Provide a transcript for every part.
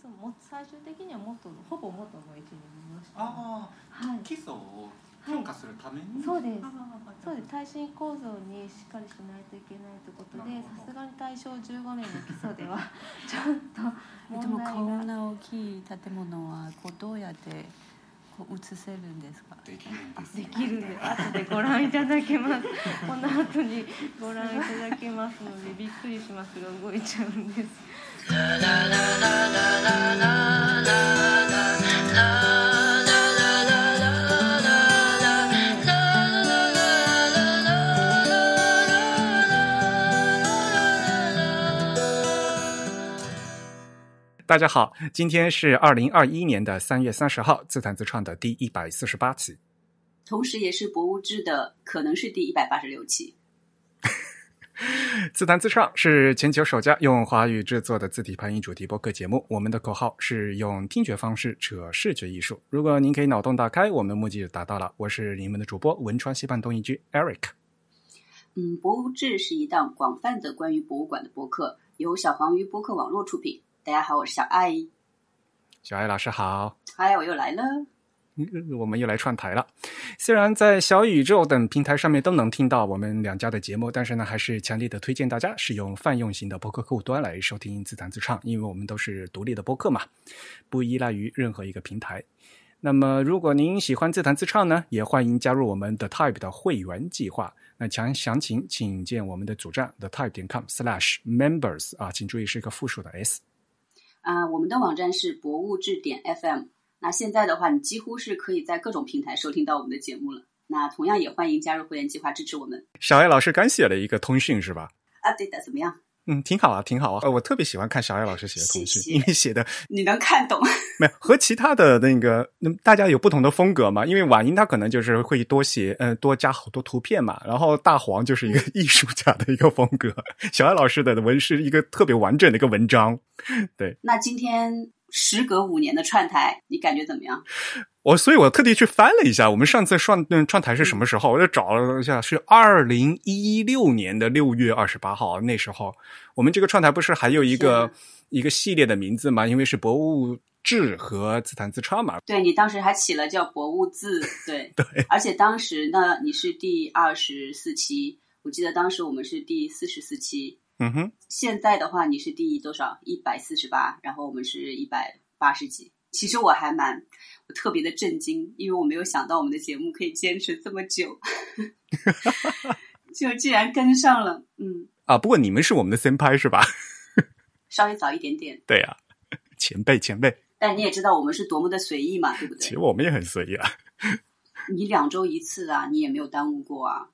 そうも最終的には元のほぼ元の位置に戻してああ、はい。基礎をはい強化するために、そうです。そうです。耐震構造にしっかりしないといけないということでさすがに大正15年の基礎では ちょっとでも問題が。こんな大きい建物はこうどうやってこう移せるんですか？できるんですできるんで後でご覧いただけます。この後にご覧いただけますのでびっくりしますが動いちゃうんです啦啦啦啦啦啦啦啦啦啦大家好，今天是二零二一年的三月三十号，自弹自唱的第一百四十八期。同时也是博物志的可能是第一百八十六期。自弹自唱是全球首家用华语制作的字体配音主题播客节目。我们的口号是用听觉方式扯视觉艺术。如果您可以脑洞打开，我们的目的就达到了。我是你们的主播文川西半东一居 Eric。嗯，博物志是一档广泛的关于博物馆的播客，由小黄鱼播客网络出品。大家好，我是小爱。小爱老师好。嗨，我又来了。我们又来串台了。虽然在小宇宙等平台上面都能听到我们两家的节目，但是呢，还是强烈的推荐大家使用泛用型的播客客户端来收听自弹自唱，因为我们都是独立的播客嘛，不依赖于任何一个平台。那么，如果您喜欢自弹自唱呢，也欢迎加入我们的 Type 的会员计划。那详详情请见我们的主站 thetype 点 com/slash members 啊，请注意是一个复数的 s。啊、我们的网站是博物志点 FM。那现在的话，你几乎是可以在各种平台收听到我们的节目了。那同样也欢迎加入会员计划支持我们。小艾老师刚写了一个通讯是吧？啊，对的，怎么样？嗯，挺好啊，挺好啊。呃，我特别喜欢看小艾老师写的通讯，谢谢因为写的 你能看懂？没有和其他的那个，那大家有不同的风格嘛？因为婉英她可能就是会多写，嗯、多加好多图片嘛。然后大黄就是一个艺术家的一个风格，小艾老师的文是一个特别完整的一个文章。对那今天时隔五年的串台，你感觉怎么样？我，所以我特地去翻了一下，我们上次串嗯串台是什么时候？我就找了一下，是二零一六年的六月二十八号。那时候我们这个串台不是还有一个一个系列的名字嘛？因为是博物志和自弹自唱嘛。对你当时还起了叫博物志，对 对，而且当时呢，你是第二十四期，我记得当时我们是第四十四期，嗯哼。现在的话你是第多少？一百四十八，然后我们是一百八十几。其实我还蛮我特别的震惊，因为我没有想到我们的节目可以坚持这么久，就竟然跟上了，嗯，啊，不过你们是我们的先拍是吧？稍微早一点点，对呀、前辈前辈，但你也知道我们是多么的随意嘛，对不对其实？我们也很随意啊。你两周一次啊，你也没有耽误过啊，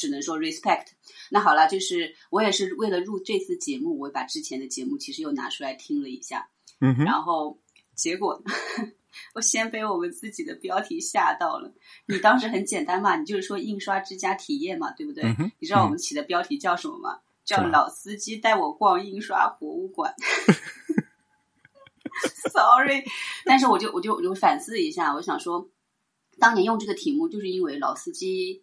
只能说 respect。那好了，就是我也是为了录这次节目，我把之前的节目其实又拿出来听了一下，嗯哼，然后结果 我先被我们自己的标题吓到了。你当时很简单嘛，你就是说印刷之家体验嘛，对不对？嗯你知道我们起的标题叫什么吗？叫老司机带我逛印刷博物馆。Sorry，但是我就我就我就反思一下，我想说，当年用这个题目，就是因为老司机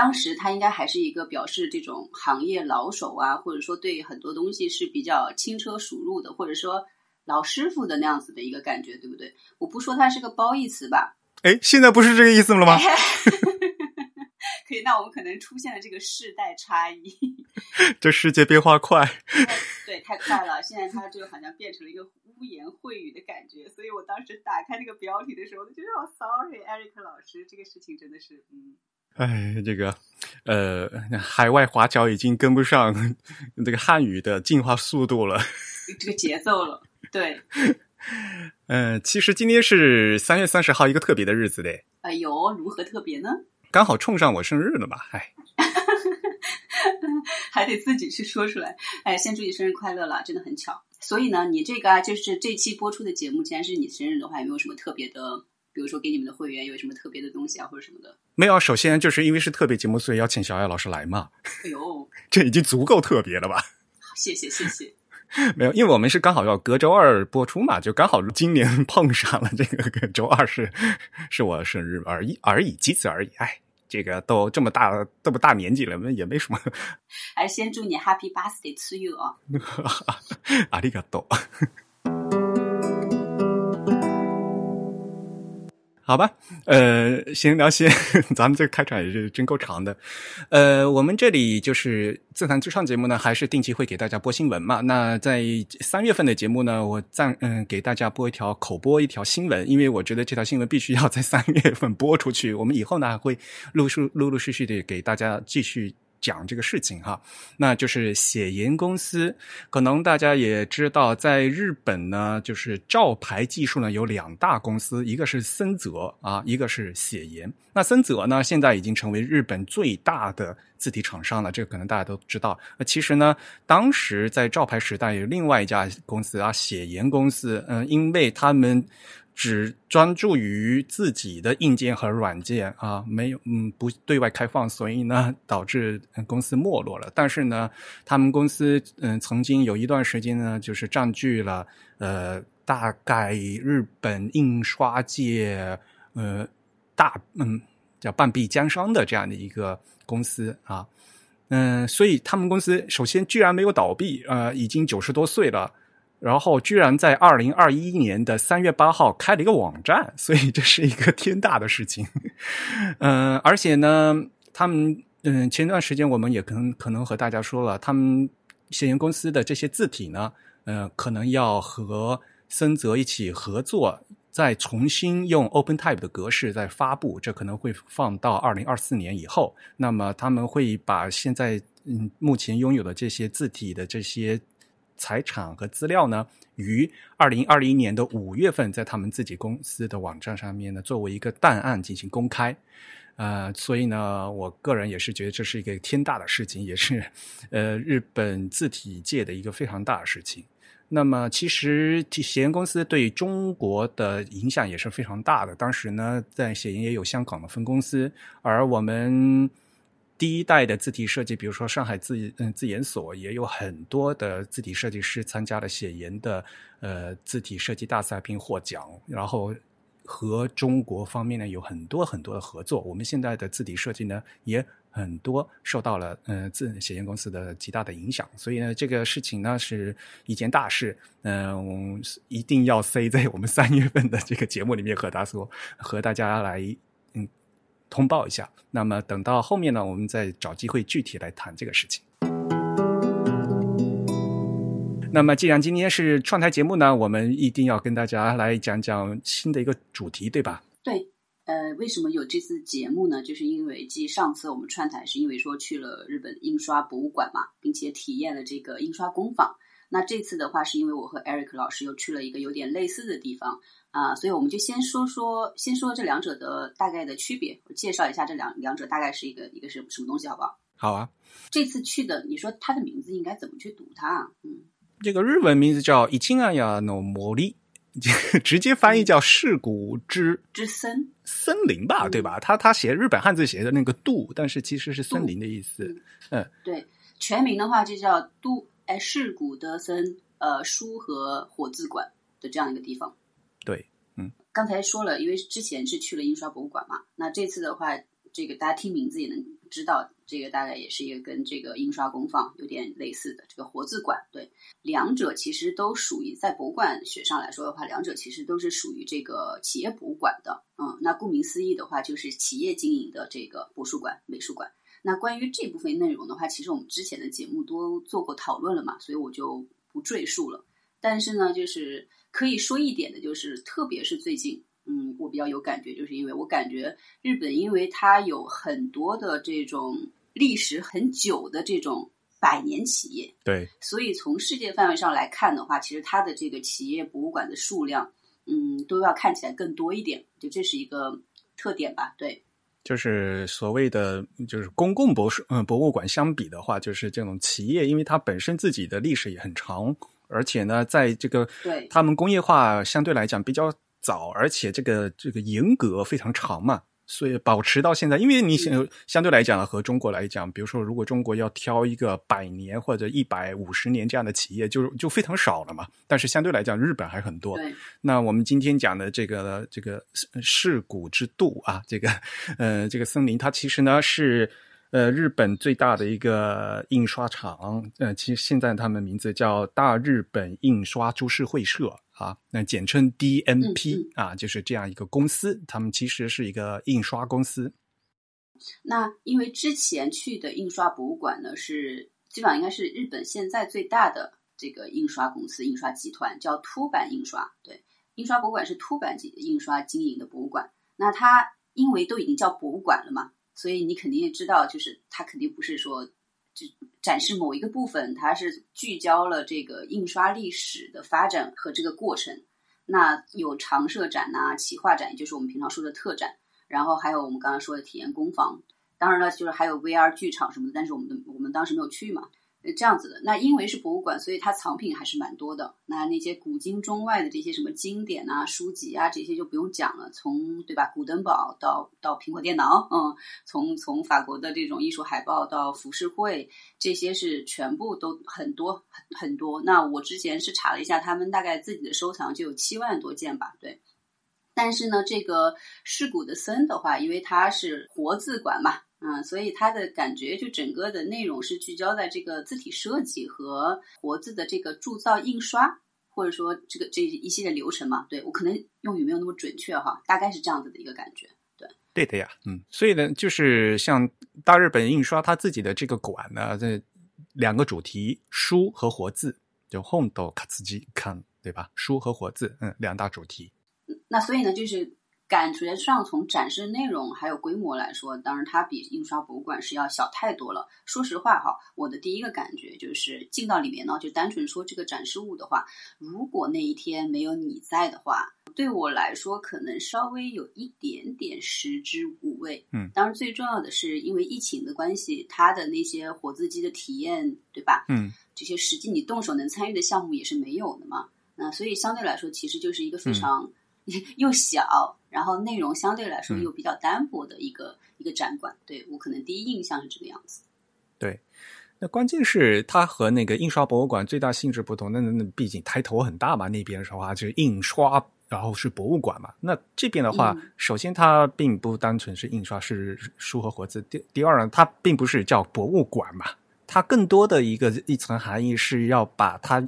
当时他应该还是一个表示这种行业老手啊，或者说对很多东西是比较轻车熟路的，或者说老师傅的那样子的一个感觉，对不对？我不说它是个褒义词吧，哎，现在不是这个意思了吗？可以，那我们可能出现了这个世代差异，这世界变化快，对，太快了，现在它就好像变成了一个污言秽语的感觉，所以我当时打开那个标题的时候，我就觉得好 sorry，Eric 老师，这个事情真的是，嗯。哎，这个呃，海外华侨已经跟不上这个汉语的进化速度了。这个节奏了。对，呃，其实今天是三月三十号，一个特别的日子嘞，哎呦，如何特别呢？刚好冲上我生日了嘛。哎，还得自己去说出来。哎，先祝你生日快乐了，真的很巧。所以呢，你这个啊，就是这期播出的节目，既然是你生日的话，有没有什么特别的？比如说给你们的会员有什么特别的东西啊，或者什么的？没有，首先就是因为是特别节目，所以邀请小艾老师来嘛，哎呦，这已经足够特别了吧？谢谢谢谢。没有，因为我们是刚好要隔周二播出嘛，就刚好今年碰上了这个周二是是我生日而已而已，仅此而已。哎，这个都这么大这么大年纪了，也没什么。还是先祝你 Happy Birthday to you 啊！ありがと 好吧，呃，行聊先，咱们这个开场也是真够长的。呃，我们这里就是自弹自唱节目呢，还是定期会给大家播新闻嘛。那在三月份的节目呢，我暂嗯给大家播一条口播一条新闻，因为我觉得这条新闻必须要在三月份播出去。我们以后呢还会陆续陆陆续续的给大家继续。讲这个事情哈，那就是写研公司。可能大家也知道，在日本呢，就是照牌技术呢有两大公司，一个是森泽啊，一个是写研。那森泽呢，现在已经成为日本最大的字体厂商了，这个可能大家都知道。那其实呢，当时在照牌时代有另外一家公司啊，写研公司，嗯，因为他们。只专注于自己的硬件和软件啊，没有嗯不对外开放，所以呢导致公司没落了。但是呢，他们公司嗯曾经有一段时间呢，就是占据了呃大概日本印刷界呃大嗯叫半壁江山的这样的一个公司啊，嗯，所以他们公司首先居然没有倒闭，呃，已经九十多岁了。然后居然在二零二一年的三月八号开了一个网站，所以这是一个天大的事情。嗯，而且呢，他们嗯，前段时间我们也可能可能和大家说了，他们写研公司的这些字体呢，呃，可能要和森泽一起合作，再重新用 OpenType 的格式再发布，这可能会放到二零二四年以后。那么他们会把现在嗯目前拥有的这些字体的这些。财产和资料呢，于二零二零年的五月份，在他们自己公司的网站上面呢，作为一个档案进行公开。呃，所以呢，我个人也是觉得这是一个天大的事情，也是呃日本字体界的一个非常大的事情。那么，其实写研公司对中国的影响也是非常大的。当时呢，在写研也有香港的分公司，而我们。第一代的字体设计，比如说上海字嗯字研所，也有很多的字体设计师参加了写研的呃字体设计大赛并获奖，然后和中国方面呢有很多很多的合作。我们现在的字体设计呢也很多受到了呃字写研公司的极大的影响，所以呢这个事情呢是一件大事，嗯，一定要塞在我们三月份的这个节目里面和大家说，和大家来。通报一下，那么等到后面呢，我们再找机会具体来谈这个事情。那么，既然今天是创台节目呢，我们一定要跟大家来讲讲新的一个主题，对吧？对，呃，为什么有这次节目呢？就是因为继上次我们串台是因为说去了日本印刷博物馆嘛，并且体验了这个印刷工坊。那这次的话，是因为我和 Eric 老师又去了一个有点类似的地方。啊，所以我们就先说说，先说这两者的大概的区别，我介绍一下这两两者大概是一个一个是什么东西，好不好？好啊。这次去的，你说它的名字应该怎么去读它啊？嗯，这个日文名字叫伊青阿亚诺摩利，直接翻译叫世谷之之森森林吧，对吧？他他写日本汉字写的那个度，但是其实是森林的意思。嗯，对，全名的话就叫都哎世谷德森呃书和火字馆的这样一个地方。对，嗯，刚才说了，因为之前是去了印刷博物馆嘛，那这次的话，这个大家听名字也能知道，这个大概也是一个跟这个印刷工坊有点类似的这个活字馆。对，两者其实都属于在博物馆学上来说的话，两者其实都是属于这个企业博物馆的。嗯，那顾名思义的话，就是企业经营的这个博物馆、美术馆。那关于这部分内容的话，其实我们之前的节目都做过讨论了嘛，所以我就不赘述了。但是呢，就是可以说一点的，就是特别是最近，嗯，我比较有感觉，就是因为我感觉日本，因为它有很多的这种历史很久的这种百年企业，对，所以从世界范围上来看的话，其实它的这个企业博物馆的数量，嗯，都要看起来更多一点，就这是一个特点吧，对。就是所谓的，就是公共博物嗯博物馆相比的话，就是这种企业，因为它本身自己的历史也很长。而且呢，在这个对他们工业化相对来讲比较早，而且这个这个严格非常长嘛，所以保持到现在。因为你相相对来讲和中国来讲，比如说如果中国要挑一个百年或者一百五十年这样的企业，就就非常少了嘛。但是相对来讲，日本还很多。那我们今天讲的这个这个世古之度啊，这个呃这个森林，它其实呢是呃，日本最大的一个印刷厂，呃，其实现在他们名字叫大日本印刷株式会社啊，那简称 DNP 啊，就是这样一个公司，他们其实是一个印刷公司。那因为之前去的印刷博物馆呢，是基本上应该是日本现在最大的这个印刷公司、印刷集团，叫凸版印刷。对，印刷博物馆是凸版印刷经营的博物馆。那它因为都已经叫博物馆了嘛，所以你肯定也知道，就是它肯定不是说就展示某一个部分，它是聚焦了这个印刷历史的发展和这个过程。那有常设展呐、企划展，就是我们平常说的特展。然后还有我们刚刚说的体验工坊，当然了，就是还有 VR 剧场什么的，但是我们的我们当时没有去嘛，这样子的。那因为是博物馆，所以它藏品还是蛮多的。那那些古今中外的这些什么经典啊、书籍啊，这些就不用讲了。从对吧，古登堡到到苹果电脑，嗯，从从法国的这种艺术海报到浮世绘，这些是全部都很多很很多。那我之前是查了一下，他们大概自己的收藏就有七万多件吧，对。但是呢，这个世古的森的话，因为它是活字馆嘛，嗯，所以它的感觉就整个的内容是聚焦在这个字体设计和活字的这个铸造、印刷，或者说这个这一系列流程嘛。对我可能用语没有那么准确哈，大概是这样子的一个感觉。对，对的呀，嗯，所以呢，就是像大日本印刷它自己的这个馆呢，这两个主题，书和活字，就 home 到卡兹基看，对吧？书和活字，嗯，两大主题。那所以呢，就是感觉上从展示内容还有规模来说，当然它比印刷博物馆是要小太多了。说实话哈，我的第一个感觉就是进到里面呢，就单纯说这个展示物的话，如果那一天没有你在的话，对我来说可能稍微有一点点食之无味。嗯，当然最重要的是因为疫情的关系，它的那些活字机的体验，对吧？嗯，这些实际你动手能参与的项目也是没有的嘛。那所以相对来说，其实就是一个非常。又小，然后内容相对来说又比较单薄的一个一个展馆，对我可能第一印象是这个样子。对，那关键是它和那个印刷博物馆最大性质不同，那那那毕竟抬头很大嘛，那边的话就是印刷，然后是博物馆嘛。那这边的话，首先它并不单纯是印刷，是书和活字。第第二呢，它并不是叫博物馆嘛。它更多的一个一层含义是要把它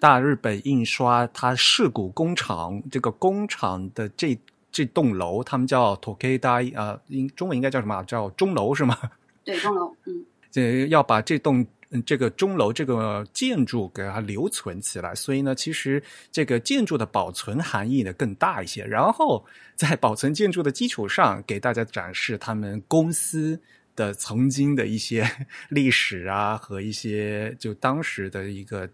大日本印刷它世古工厂这个工厂的这这栋楼，他们叫 Tokei 啊，英中文应该叫什么？叫钟楼是吗？对，钟楼，嗯，这要把这栋这个钟楼这个建筑给它留存起来，所以呢，其实这个建筑的保存含义呢更大一些。然后在保存建筑的基础上，给大家展示他们公司。的曾经的一些 历史啊，和一些就当时的一个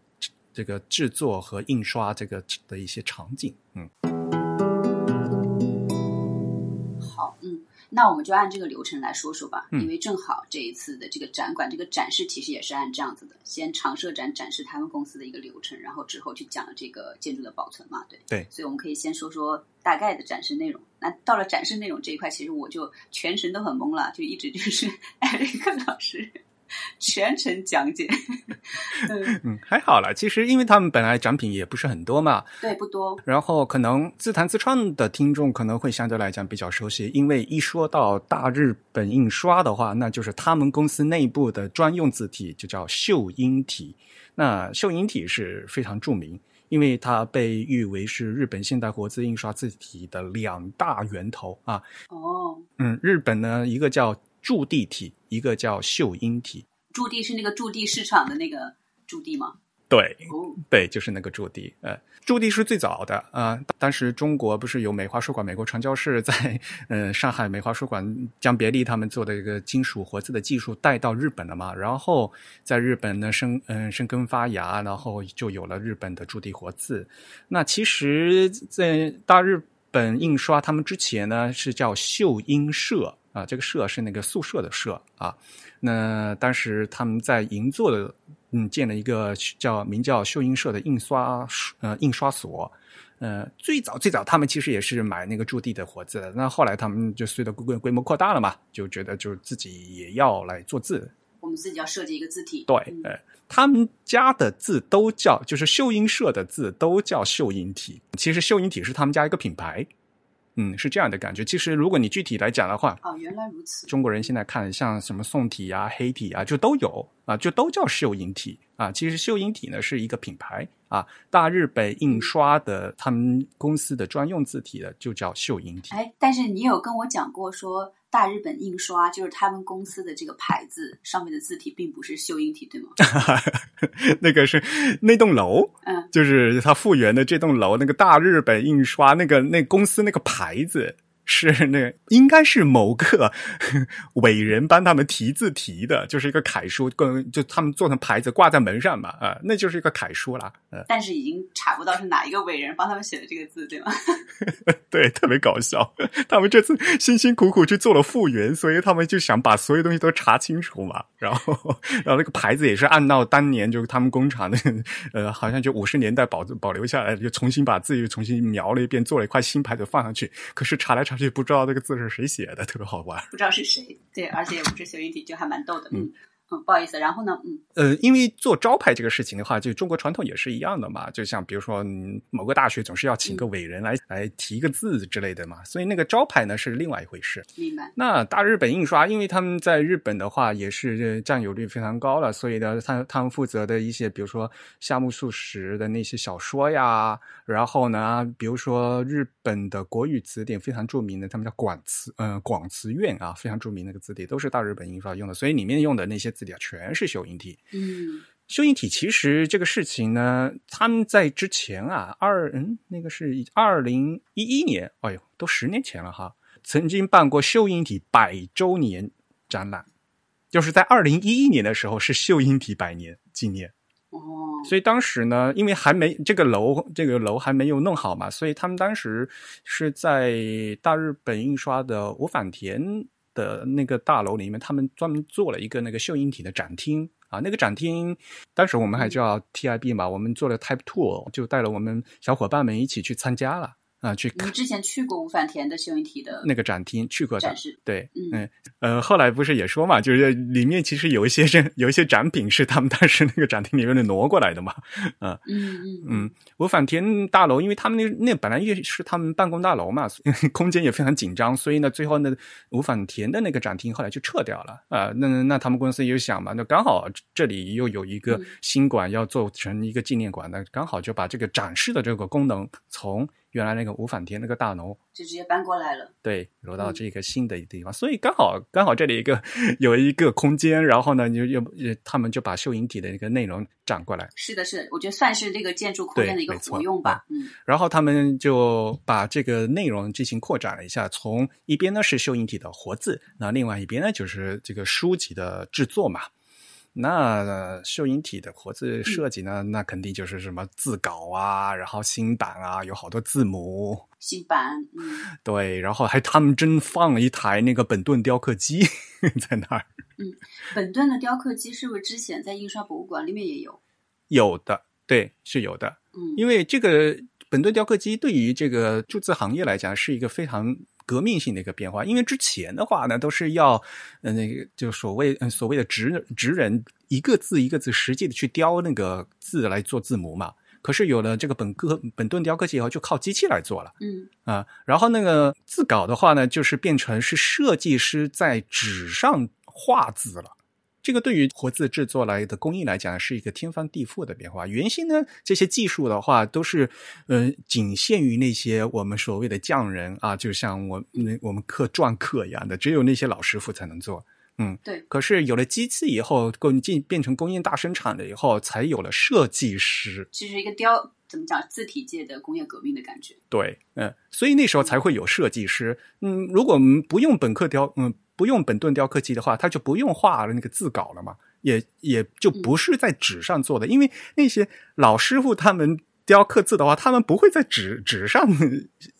这个制作和印刷这个的一些场景，嗯。那我们就按这个流程来说说吧，因为正好这一次的这个展馆这个展示其实也是按这样子的，先常设展展示他们公司的一个流程，然后之后去讲这个建筑的保存嘛，对。对，所以我们可以先说说大概的展示内容。那到了展示内容这一块，其实我就全程都很懵了，就一直就是艾瑞克老师 全程讲解。嗯，还好了，其实因为他们本来展品也不是很多嘛，对，不多。然后可能自弹自唱的听众可能会相对来讲比较熟悉，因为一说到大日本印刷的话，那就是他们公司内部的专用字体，就叫秀英体。那秀英体是非常著名。因为它被誉为是日本现代活字印刷字体的两大源头啊。哦，嗯，日本呢，一个叫驻地体，一个叫秀英体。驻地是那个驻地市场的那个驻地吗？对，对，就是那个驻地，呃，驻地是最早的啊。当时中国不是有美华书馆、美国传教士在呃上海美华书馆将别利他们做的一个金属活字的技术带到日本了嘛？然后在日本呢生嗯生根发芽，然后就有了日本的驻地活字。那其实，在大日本印刷他们之前呢是叫秀英社啊，这个社是那个宿舍的社啊。那当时他们在银座的。嗯，建了一个叫名叫秀英社的印刷呃印刷所，呃，最早最早他们其实也是买那个驻地的活字，那后来他们就随着规规模扩大了嘛，就觉得就自己也要来做字，我们自己要设计一个字体，对，呃，他们家的字都叫就是秀英社的字都叫秀英体，其实秀英体是他们家一个品牌。嗯，是这样的感觉。其实如果你具体来讲的话，哦，原来如此。中国人现在看像什么宋体啊、黑体啊，就都有啊，就都叫秀英体啊。其实秀英体呢是一个品牌啊，大日本印刷的他们公司的专用字体的就叫秀英体。哎，但是你有跟我讲过说。大日本印刷就是他们公司的这个牌子上面的字体并不是秀英体，对吗？那个是那栋楼，嗯，就是它复原的这栋楼，那个大日本印刷那个那公司那个牌子。是那应该是某个 伟人帮他们题字题的，就是一个楷书，跟就他们做成牌子挂在门上嘛，啊，那就是一个楷书啦，呃，但是已经查不到是哪一个伟人帮他们写的这个字，对吗？对，特别搞笑。他们这次辛辛苦苦去做了复原，所以他们就想把所有东西都查清楚嘛。然后，然后那个牌子也是按照当年就是他们工厂的，呃，好像就五十年代保保留下来，就重新把字又重新描了一遍，做了一块新牌子放上去。可是查来查去不知道那个字是谁写的，特别好玩。不知道是谁，对，而且也不是修音体，就还蛮逗的，嗯。嗯，不好意思，然后呢？嗯，呃，因为做招牌这个事情的话，就中国传统也是一样的嘛。就像比如说，某个大学总是要请个伟人来来提个字之类的嘛，所以那个招牌呢是另外一回事。明白。那大日本印刷，因为他们在日本的话也是占有率非常高了，所以呢，他他们负责的一些，比如说夏目漱石的那些小说呀，然后呢，比如说日本的国语词典非常著名的，他们叫广词，嗯，广词院啊，非常著名那个字典都是大日本印刷用的，所以里面用的那些字。字体啊，全是秀英体。嗯，秀英体其实这个事情呢，他们在之前啊，二嗯，那个是二零一一年，哎呦，都十年前了哈，曾经办过秀英体百周年展览，就是在二零一一年的时候是秀英体百年纪念。哦，所以当时呢，因为还没这个楼，这个楼还没有弄好嘛，所以他们当时是在大日本印刷的五反田。的那个大楼里面，他们专门做了一个那个秀英体的展厅啊，那个展厅当时我们还叫 TIB 嘛，我们做了 Type Two，就带了我们小伙伴们一起去参加了。啊，去你之前去过吴反田的秀英体的那个展厅去过展示，对，嗯，呃，后来不是也说嘛，就是里面其实有一些是有一些展品是他们当时那个展厅里面的挪过来的嘛，啊，嗯嗯嗯，吴反田大楼，因为他们那那本来也是他们办公大楼嘛，空间也非常紧张，所以呢，最后呢，吴反田的那个展厅后来就撤掉了啊，那那他们公司又想嘛，那刚好这里又有一个新馆要做成一个纪念馆，那刚好就把这个展示的这个功能从。原来那个五反田那个大楼就直接搬过来了，对，挪到这个新的地方，所以刚好刚好这里一个有一个空间，然后呢，就又他们就把秀英体的那个内容转过来。是的，是的，我觉得算是这个建筑空间的一个活用吧。嗯，然后他们就把这个内容进行扩展了一下，从一边呢是秀英体的活字，那另外一边呢就是这个书籍的制作嘛。那秀英体的活字设计呢？那肯定就是什么字稿啊，然后新版啊，有好多字母。新版，嗯，对，然后还他们真放了一台那个本顿雕刻机 在那儿。嗯，本顿的雕刻机是不是之前在印刷博物馆里面也有？有的，对，是有的。嗯，因为这个本顿雕刻机对于这个铸字行业来讲是一个非常。革命性的一个变化，因为之前的话呢，都是要呃那个就所谓所谓的职职人一个字一个字实际的去雕那个字来做字母嘛。可是有了这个本科本顿雕刻机以后，就靠机器来做了。嗯啊，然后那个字稿的话呢，就是变成是设计师在纸上画字了。这个对于活字制作来的工艺来讲，是一个天翻地覆的变化。原先呢，这些技术的话，都是呃，仅限于那些我们所谓的匠人啊，就像我那我们刻篆刻一样的，只有那些老师傅才能做。嗯，对。可是有了机器以后，工进变成工业大生产了以后，才有了设计师。其实一个雕怎么讲，字体界的工业革命的感觉。对，嗯，所以那时候才会有设计师。嗯，如果不用本刻雕，嗯。不用本顿雕刻机的话，他就不用画那个字稿了嘛，也也就不是在纸上做的，因为那些老师傅他们雕刻字的话，他们不会在纸纸上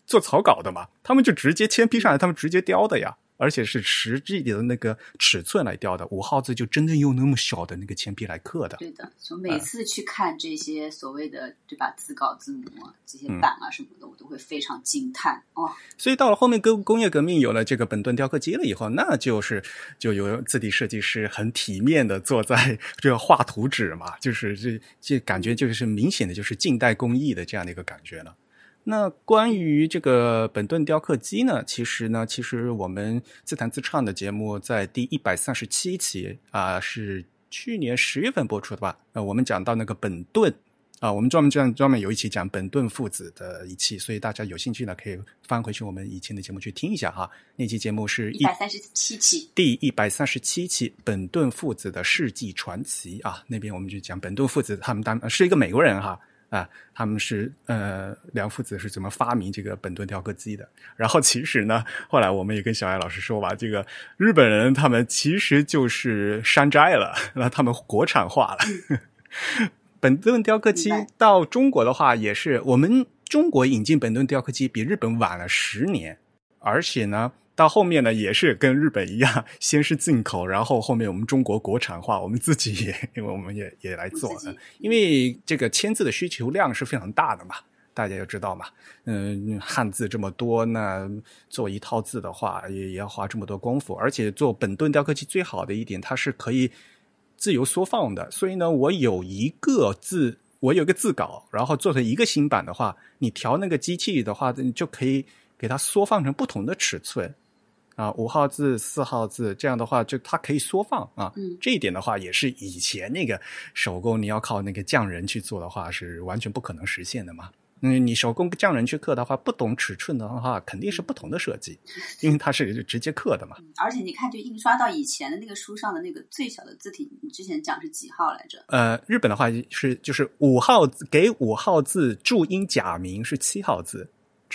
做草稿的嘛，他们就直接铅批上来，他们直接雕的呀。而且是实际的那个尺寸来雕的，五号字就真正用那么小的那个铅笔来刻的。对的，就每次去看这些所谓的对吧字稿字母啊，这些版啊什么的，我都会非常惊叹哦。所以到了后面工工业革命有了这个本顿雕刻机了以后，那就是就有字体设计师很体面的坐在这画图纸嘛，就是这这感觉就是明显的就是近代工艺的这样的一个感觉了。那关于这个本顿雕刻机呢，其实呢，其实我们自弹自唱的节目在第一百三十七期啊、是去年十月份播出的吧？呃，我们讲到那个本顿啊、我们专门这样专门有一期讲本顿父子的一期，所以大家有兴趣呢，可以翻回去我们以前的节目去听一下哈。那期节目是一百三十七期，第一百三十七期本顿父子的世纪传奇啊，那边我们就讲本顿父子他们当是一个美国人哈啊，他们是呃梁父子是怎么发明这个本顿雕刻机的。然后其实呢，后来我们也跟小艾老师说吧，这个日本人他们其实就是山寨了，那他们国产化了。本顿雕刻机到中国的话，也是我们中国引进本顿雕刻机比日本晚了十年，而且呢，到后面呢也是跟日本一样，先是进口，然后后面我们中国国产化，我们自己也，因为我们也也来做我们自己因为这个签字的需求量是非常大的嘛。大家也知道嘛，嗯，汉字这么多，那做一套字的话，也也要花这么多功夫。而且做本顿雕刻机最好的一点，它是可以自由缩放的。所以呢，我有一个字，我有一个字稿，然后做成一个新版的话，你调那个机器的话，你就可以给它缩放成不同的尺寸。啊，五号字、四号字，这样的话就它可以缩放啊。嗯这一点的话，也是以前那个手工你要靠那个匠人去做的话，是完全不可能实现的嘛。嗯，你手工匠人去刻的话，不懂尺寸的话，肯定是不同的设计，因为它是直接刻的嘛。而且你看，就印刷到以前的那个书上的那个最小的字体，你之前讲是几号来着？呃，日本的话是就是五号字给五号字注音假名是七号字，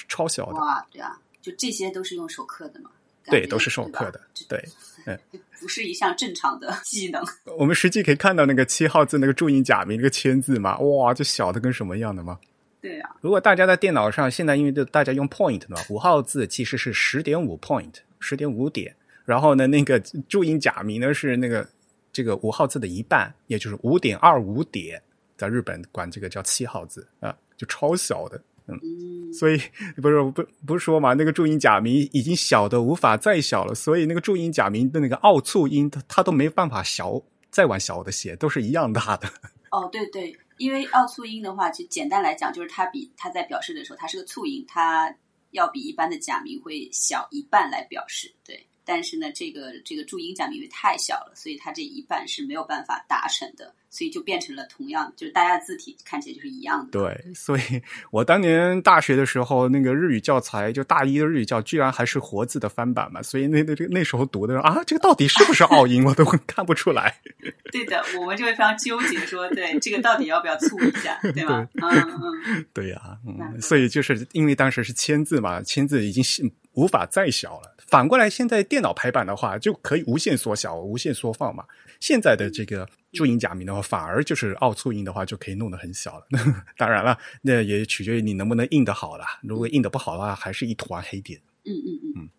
超小的，哇，对啊，就这些都是用手刻的嘛？感对，都是授课的，对。嗯不是一项正常的技能。我们实际可以看到那个七号字那个注音假名那个签字嘛，哇，就小的跟什么样的吗。对啊，如果大家在电脑上，现在因为大家用 point 嘛，五号字其实是十点五 point，十点五点。然后呢，那个注音假名呢是那个这个五号字的一半，也就是五点二五点，在日本管这个叫七号字啊，就超小的。嗯，所以不是不不是说嘛，那个注音假名已经小的无法再小了，所以那个注音假名的那个奥促音，它它都没办法小再往小的写，都是一样大的。哦，对对，因为奥促音的话，就简单来讲，就是它比它在表示的时候，它是个促音，它要比一般的假名会小一半来表示。对，但是呢，这个这个注音假名因为太小了，所以它这一半是没有办法达成的，所以就变成了同样，就是大家的字体看起来就是一样的。对，所以我当年大学的时候，那个日语教材就大一的日语教，居然还是活字的翻版嘛，所以那那那那时候读的时候啊，这个到底是不是奥音，我都看不出来。对的，我们就会非常纠结说，对这个到底要不要促一下，对吧？嗯嗯，对呀、嗯，所以就是因为当时是签字嘛，签字已经是无法再小了。反过来，现在电脑排版的话，就可以无限缩小、无限缩放嘛。现在的这个注音假名的话，反而就是奥促音的话，就可以弄得很小了。当然了，那也取决于你能不能印得好了。如果印得不好的话，还是一团黑点。嗯嗯嗯，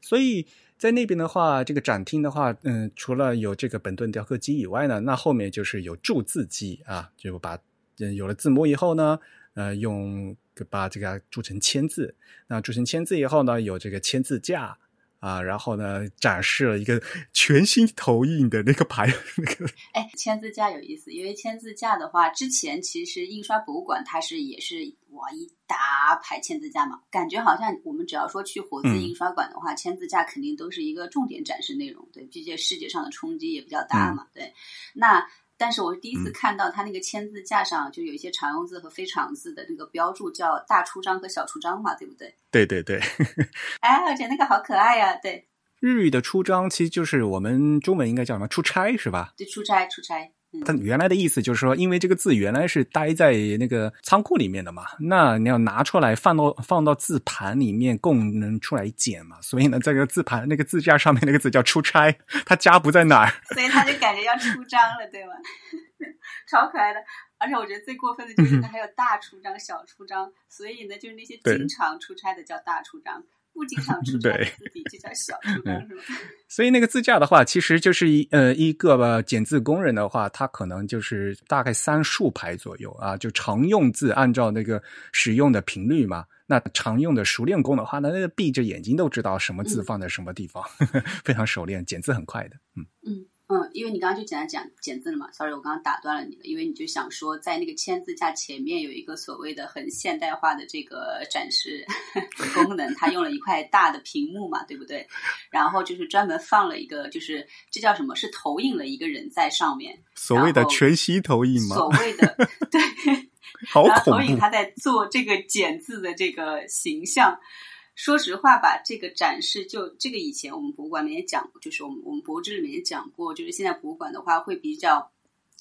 所以在那边的话，这个展厅的话，嗯，除了有这个本顿雕刻机以外呢，那后面就是有注字机啊，就把嗯有了字幕以后呢，呃，用把这个铸成签字。那铸成签字以后呢，有这个签字架啊，然后呢，展示了一个 全新投影的那个牌，那个哎，签字架有意思，因为签字架的话，之前其实印刷博物馆它是也是哇一大排签字架嘛，感觉好像我们只要说去活字嗯印刷馆的话，签字架肯定都是一个重点展示内容，对，毕竟视觉上的冲击也比较大嘛，对。那但是我是第一次嗯。看到他那个签字架上就有一些常用字和非常字的那个标注，叫大出章和小出章嘛，对不对？对 对对，哎，我觉得那个好可爱呀、对，日语的出章其实就是我们中文应该叫什么？出差是吧？对，出差出差，嗯，它原来的意思就是说，因为这个字原来是待在那个仓库里面的嘛，那你要拿出来放到放到字盘里面供人出来捡嘛，所以呢，这个字盘那个字架上面那个字叫出差，他家不在哪儿？所以他就感觉要出张了，对吗？超可爱的，而且我觉得最过分的就是它还有大出张、小出张，所以呢，就是那些经常出差的叫大出章，不经常 出差对字体就叫小？所以那个字架的话，其实就是一呃一个吧剪字工人的话，他可能就是大概三竖排左右啊，就常用字按照那个使用的频率嘛。那常用的熟练工的话，那那个闭着眼睛都知道什么字嗯放在什么地方，非常熟练，剪字很快的。嗯。嗯，嗯，因为你刚刚就简单讲简字了嘛，sorry，我刚刚打断了你了，因为你就想说，在那个签字架前面有一个所谓的很现代化的这个展示 功能，它用了一块大的屏幕嘛，对不对？然后就是专门放了一个，就是这叫什么？是投影了一个人在上面，所谓的全息投影吗？所谓的 对，好然后投！影他在做这个简字的这个形象。说实话吧，这个展示就这个以前我们博物馆里面也讲过，就是我们我们博物志里面也讲过，就是现在博物馆的话会比较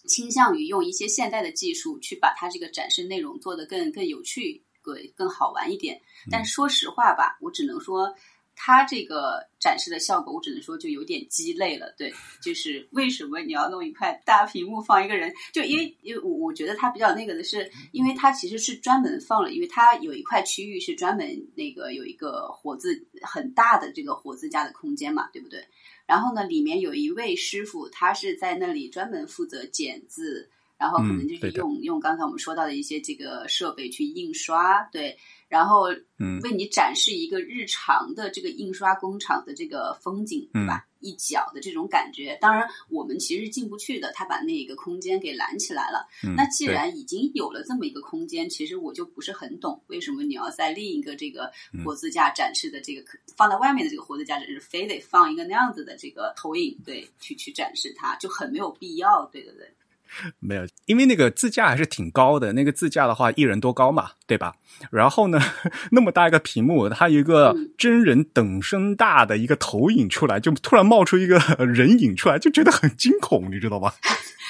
倾向于用一些现代的技术去把它这个展示内容做得更更有趣、更更好玩一点。但说实话吧，我只能说。它这个展示的效果，我只能说就有点鸡肋了。对，就是为什么你要弄一块大屏幕放一个人？就因为因为我我觉得它比较那个的是，因为它其实是专门放了，因为它有一块区域是专门那个有一个活字很大的这个活字架的空间嘛，对不对？然后呢，里面有一位师傅，他是在那里专门负责剪字，然后可能就是嗯用、用刚才我们说到的一些这个设备去印刷，对，然后嗯为你展示一个日常的这个印刷工厂的这个风景，对吧？一角的这种感觉。当然，我们其实进不去的，他把那个空间给拦起来了。嗯那既然已经有了这么一个空间，其实我就不是很懂为什么你要在另一个这个嗯活字架展示的这个、放在外面的这个活字架展示，非得放一个那样子的这个投影，对，去去展示它，就很没有必要。对对对。没有，因为那个自架还是挺高的，那个自架的话一人多高嘛，对吧？然后呢，那么大一个屏幕，它有一个嗯真人等身大的一个投影出来，就突然冒出一个 人影出来，就觉得很惊恐，你知道吗？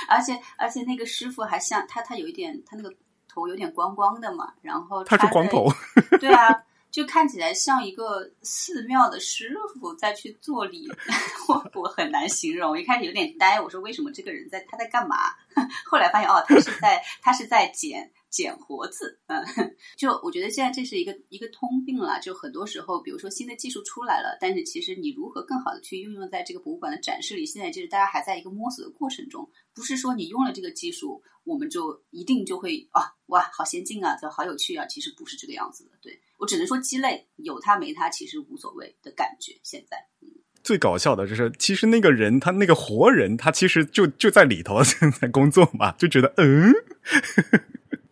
而且而且那个师傅还像他，他有一点，他那个头有点光光的嘛，然后他是光头，对啊，就看起来像一个寺庙的师傅在去做礼，我我很难形容。我一开始有点呆，我说为什么这个人在他在干嘛？后来发现哦，他是在他是在捡捡活字，嗯，就我觉得现在这是一个一个通病了。就很多时候，比如说新的技术出来了，但是其实你如何更好的去运用在这个博物馆的展示里，现在就是大家还在一个摸索的过程中，不是说你用了这个技术，我们就一定就会啊哇好先进啊，就好有趣啊，其实不是这个样子的。对我只能说鸡肋，有它没它其实无所谓的感觉。现在，最搞笑的就是，其实那个人他那个活人，他其实就就在里头 在工作嘛，就觉得嗯，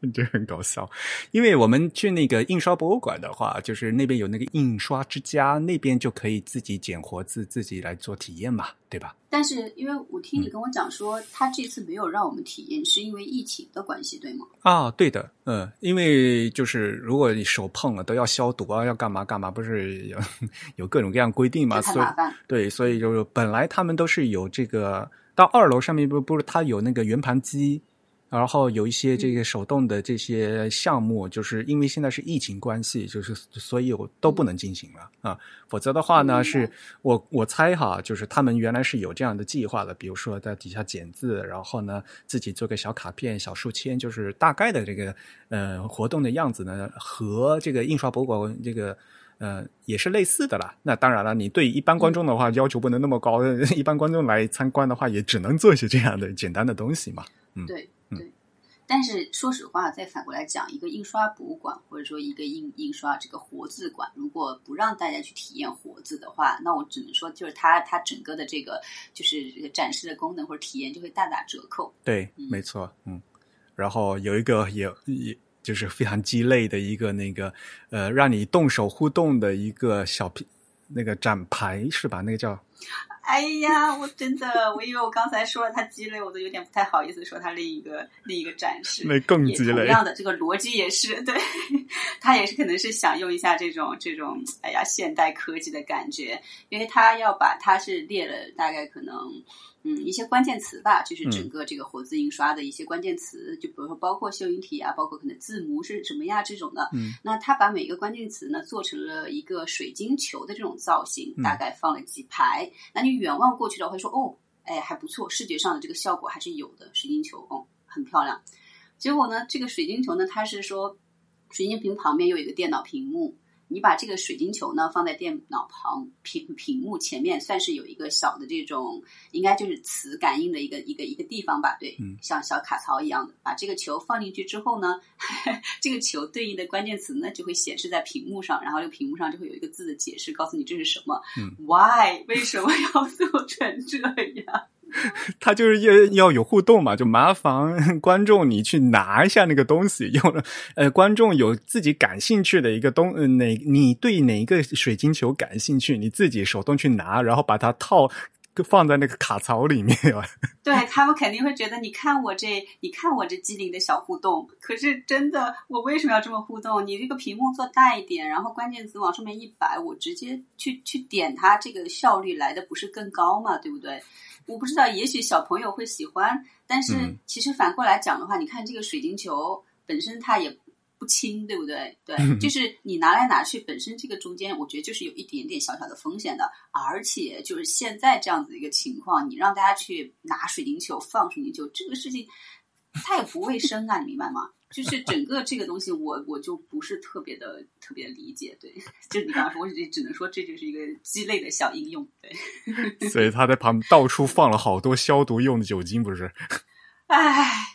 就很搞笑。因为我们去那个印刷博物馆的话，就是那边有那个印刷之家，那边就可以自己剪活字，自己来做体验嘛，对吧？但是因为我听你跟我讲说，他这次没有让我们体验，是因为疫情的关系，对吗？啊，对的，嗯，因为就是如果你手碰了都要消毒啊，要干嘛干嘛，不是有 有各种各样规定嘛，所以。对，所以就是本来他们都是有这个到二楼上面不不是它有那个圆盘机，然后有一些这个手动的这些项目，就是因为现在是疫情关系，就是所以我都不能进行了啊。否则的话呢，是我我猜哈，就是他们原来是有这样的计划的，比如说在底下剪字，然后呢自己做个小卡片、小书签，就是大概的这个呃活动的样子呢，和这个印刷博物馆这个。呃，也是类似的啦。那当然了，你对一般观众的话、要求不能那么高，一般观众来参观的话，也只能做一些这样的简单的东西嘛。嗯对嗯对。但是说实话，再反过来讲，一个印刷博物馆或者说一个印印刷这个活字馆，如果不让大家去体验活字的话，那我只能说，就是它它整个的这个就是这个展示的功能或者体验就会大打折扣。对，嗯没错，嗯。然后有一个也也就是非常鸡肋的一个那个呃，让你动手互动的一个小品那个展牌是吧？那个叫哎呀，我真的，我以为我刚才说了他鸡肋，我都有点不太好意思说他另一个另一个展示。那更也鸡肋。同样的，这个逻辑也是对，他也是可能是想用一下这种这种哎呀现代科技的感觉，因为他要把他是列了大概可能嗯一些关键词吧，就是整个这个活字印刷的一些关键词，就比如说包括秀英体啊，包括可能字母是什么呀这种的，嗯，那他把每个关键词呢做成了一个水晶球的这种造型，嗯。大概放了几排，那你远望过去的话会说哦，哎还不错，视觉上的这个效果还是有的，水晶球哦很漂亮。结果呢，这个水晶球呢，它是说水晶屏旁边有一个电脑屏幕，你把这个水晶球呢放在电脑旁屏屏幕前面，算是有一个小的这种，应该就是磁感应的一个一个一个地方吧，对，嗯像小卡槽一样的。把这个球放进去之后呢，这个球对应的关键词呢就会显示在屏幕上，然后这个屏幕上就会有一个字的解释，告诉你这是什么、嗯 w h y 为什么要做成这样？他就是要要有互动嘛，就麻烦 观众你去拿一下那个东西，用了呃，观众有自己感兴趣的一个东，呃、哪你对哪一个水晶球感兴趣，你自己手动去拿，然后把它套放在那个卡槽里面。对他们肯定会觉得，你看我这，你看我这机灵的小互动。可是真的，我为什么要这么互动？你这个屏幕做大一点，然后关键词往上面一摆，我直接去去点它，这个效率来的不是更高嘛？对不对？我不知道，也许小朋友会喜欢，但是其实反过来讲的话，你看这个水晶球本身它也不轻，对不对？对，就是你拿来拿去，本身这个中间我觉得就是有一点点小小的风险的，而且就是现在这样子一个情况，你让大家去拿水晶球放水晶球，这个事情它也不卫生啊，你明白吗？就是整个这个东西，我我就不是特别的特别理解，对，就是你刚刚说，我只只能说这就是一个鸡肋的小应用，对。所以他在旁到处放了好多消毒用的酒精，不是？唉，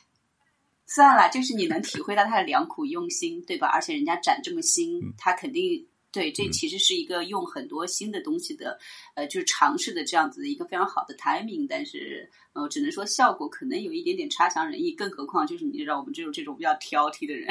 算了，就是你能体会到他的良苦用心，对吧？而且人家展这么新，他肯定。对，这其实是一个用很多新的东西的，呃，就是尝试的这样子的一个非常好的 timing，但是呃，只能说效果可能有一点点差强人意，更何况就是你知道我们这种这种比较挑剔的人，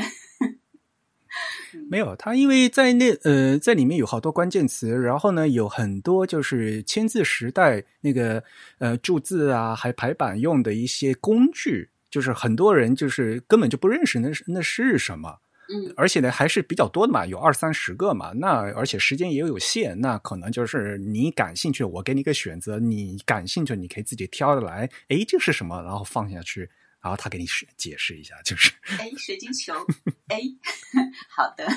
没有他，因为在那呃在里面有好多关键词，然后呢有很多就是签字时代那个呃注字啊，还排版用的一些工具，就是很多人就是根本就不认识那是那是什么。嗯，而且呢还是比较多的嘛，有二三十个嘛。那而且时间也有限，那可能就是你感兴趣，我给你一个选择，你感兴趣，你可以自己挑着来。哎，这是什么？然后放下去，然后他给你解释一下，就是。哎，水晶球。哎，好的。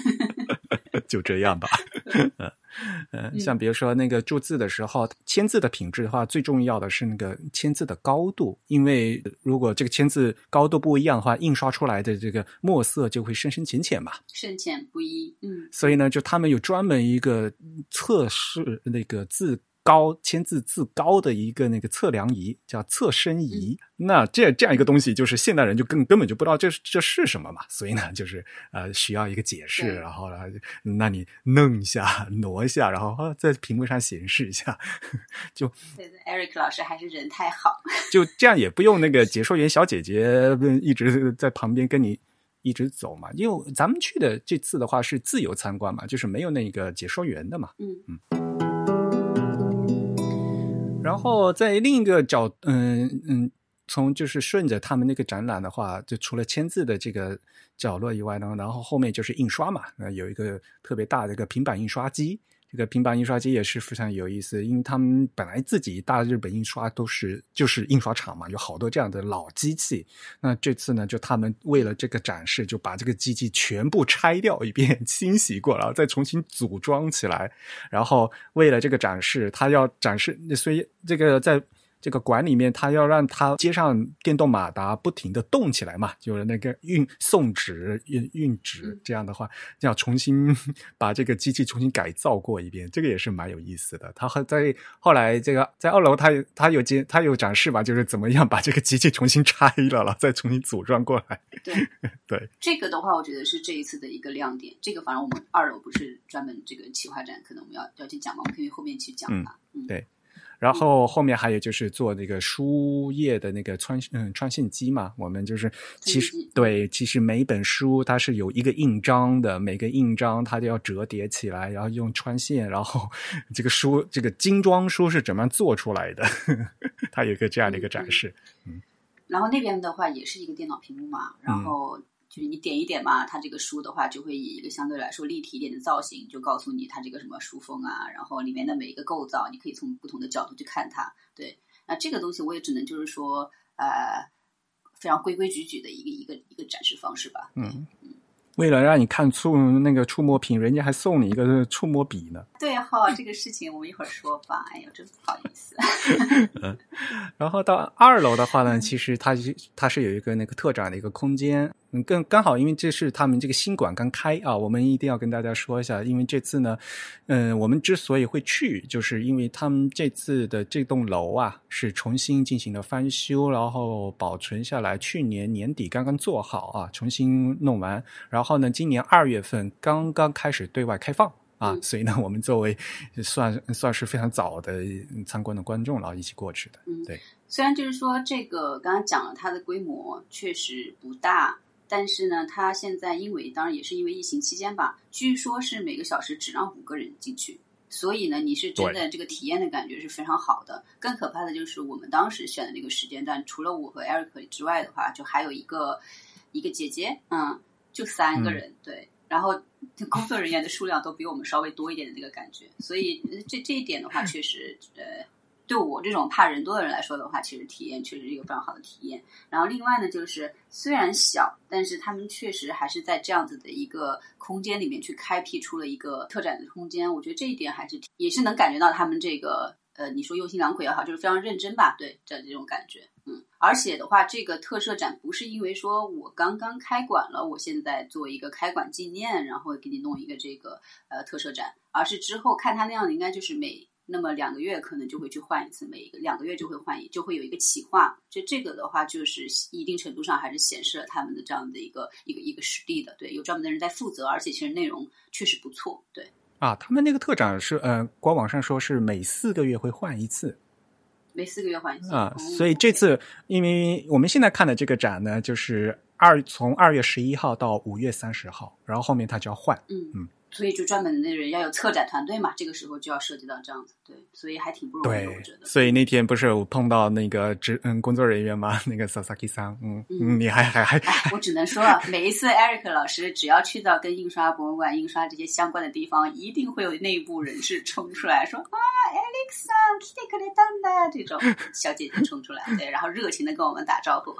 就这样吧。嗯，像比如说那个注字的时候，签字的品质的话，最重要的是那个签字的高度，因为如果这个签字高度不一样的话，印刷出来的这个墨色就会深深浅浅嘛，深浅不一。嗯，所以呢，就他们有专门一个测试那个字。高签字字高的一个那个测量仪叫测深仪，那这这样一个东西，就是现代人就根根本就不知道这这是什么嘛，所以呢，就是呃需要一个解释，然后呢，那你弄一下挪一下，然后在屏幕上显示一下，就。对对，Eric 老师还是人太好，就这样也不用那个解说员小姐姐一直在旁边跟你一直走嘛，因为咱们去的这次的话是自由参观嘛，就是没有那个解说员的嘛，嗯。嗯。然后在另一个角，嗯嗯，从就是顺着他们那个展览的话，就除了签字的这个角落以外呢，然后后面就是印刷嘛，呃，有一个特别大的一个平板印刷机。这个平板印刷机也是非常有意思，因为他们本来自己大日本印刷都是就是印刷厂嘛，有好多这样的老机器。那这次呢，就他们为了这个展示，就把这个机器全部拆掉一遍，清洗过，然后再重新组装起来。然后为了这个展示，他要展示，所以这个在。这个馆里面，他要让它接上电动马达，不停的动起来嘛，就是那个运送纸、运运纸，这样的话，要重新把这个机器重新改造过一遍，这个也是蛮有意思的。他还在后来这个在二楼，他他有接他有展示吧，就是怎么样把这个机器重新拆了了，再重新组装过来。对 对，这个的话，我觉得是这一次的一个亮点。这个反正我们二楼不是专门这个企划展，可能我们要要去讲嘛，我们可以后面去讲吧。嗯，对。然后后面还有就是做那个书页的那个穿嗯穿线机嘛，我们就是其实对，其实每一本书它是有一个印章的，每个印章它都要折叠起来，然后用穿线，然后 这个书这个精装书是怎么样做出来的？它有一个这样的一个展示，嗯。然后那边的话也是一个电脑屏幕嘛，然后。就是你点一点嘛，它这个书的话就会以一个相对来说立体一点的造型，就告诉你它这个什么书封啊，然后里面的每一个构造，你可以从不同的角度去看它。对，那这个东西我也只能就是说，呃，非常规规矩矩的一个一个一个展示方式吧。嗯嗯。为了让你看触那个触摸屏，人家还送你一个触摸笔呢。对哈，这个事情我们一会儿说吧。哎呦，真不好意思。嗯，然后到二楼的话呢，其实它它是有一个那个特展的一个空间。嗯，更刚好，因为这是他们这个新馆刚开啊，我们一定要跟大家说一下。因为这次呢，嗯，我们之所以会去，就是因为他们这次的这栋楼啊是重新进行了翻修，然后保存下来。去年年底刚刚做好啊，重新弄完，然后呢，今年二月份刚刚开始对外开放啊，所以呢，我们作为算算是非常早的参观的观众，然后一起过去的，对。虽然就是说这个刚刚讲了它的规模确实不大，但是呢，它现在因为当然也是因为疫情期间吧，据说是每个小时只让五个人进去，所以呢，你是真的这个体验的感觉是非常好的。更可怕的就是我们当时选的那个时间段，除了我和 Eric 之外的话，就还有一个一个姐姐，嗯，就三个人，对，然后工作人员的数量都比我们稍微多一点的那个感觉，所以呃这这一点的话，确实呃。对我这种怕人多的人来说的话，其实体验确实是一个非常好的体验。然后另外呢，就是虽然小，但是他们确实还是在这样子的一个空间里面去开辟出了一个特展的空间。我觉得这一点还是也是能感觉到他们这个呃，你说用心良苦也好，就是非常认真吧，对这这种感觉。嗯，而且的话，这个特设展不是因为说我刚刚开馆了，我现在做一个开馆纪念，然后给你弄一个这个呃特设展，而是之后看他那样的，应该就是每。那么两个月可能就会去换一次，每一个两个月就会换一，就会有一个企划。就这个的话，就是一定程度上还是显示了他们的这样的一个一个一个实力的。对，有专门的人在负责，而且其实内容确实不错。对啊，他们那个特展是呃，官网上说是每四个月会换一次，每四个月换一次啊。所以这次，因为我们现在看的这个展呢，就是二从二月十一号到五月三十号，然后后面它就要换。嗯嗯。所以就专门的人要有策展团队嘛，这个时候就要涉及到这样子，对，所以还挺不容易，我觉得。所以那天不是我碰到那个职嗯工作人员吗？那个 Sasaki 桑，嗯嗯，你还还还，我只能说，每一次 Eric 老师只要去到跟印刷博物馆、印刷这些相关的地方，一定会有内部人士冲出来说啊，Alex 桑，Kitty 可来当的这种小姐姐冲出来，对，然后热情的跟我们打招呼。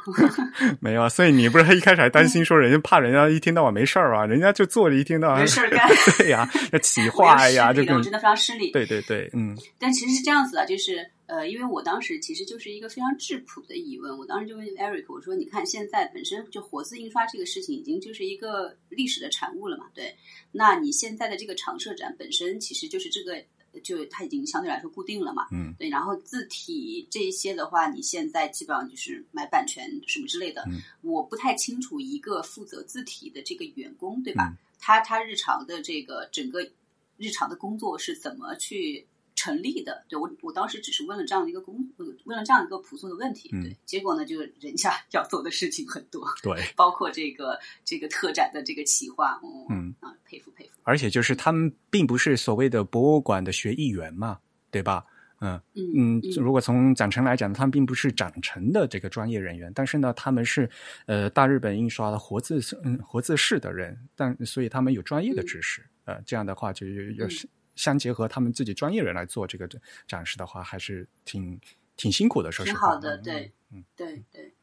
没有啊，所以你不是一开始还担心说人家怕人家一天到晚没事儿啊？人家就坐着一天到晚没事儿干。对呀，要企划呀，这个真的非常失礼。对对对，嗯。但其实是这样子的，就是呃，因为我当时其实就是一个非常质朴的疑问，我当时就问 Eric，我说：“你看现在本身就活字印刷这个事情，已经就是一个历史的产物了嘛？对，那你现在的这个常设展本身其实就是这个，就它已经相对来说固定了嘛？嗯，对。然后字体这一些的话，你现在基本上就是买版权什么之类的，嗯我不太清楚一个负责字体的这个员工，对吧？他他日常的这个整个日常的工作是怎么去成立的？对我我当时只是问了这样的一个工，问了这样一个朴素的问题。对，结果呢，就是人家要做的事情很多，对，包括这个这个特展的这个企划，嗯啊，佩服佩服。而且就是他们并不是所谓的博物馆的学艺员嘛，对吧？嗯嗯，如果从展陈来讲，他们并不是展陈的这个专业人员，但是呢，他们是呃大日本印刷的活字嗯活字室的人，但所以他们有专业的知识，呃，这样的话就有相结合他们自己专业人来做这个展示的话，还是挺挺辛苦的，说实话。挺好的，对，嗯，对对。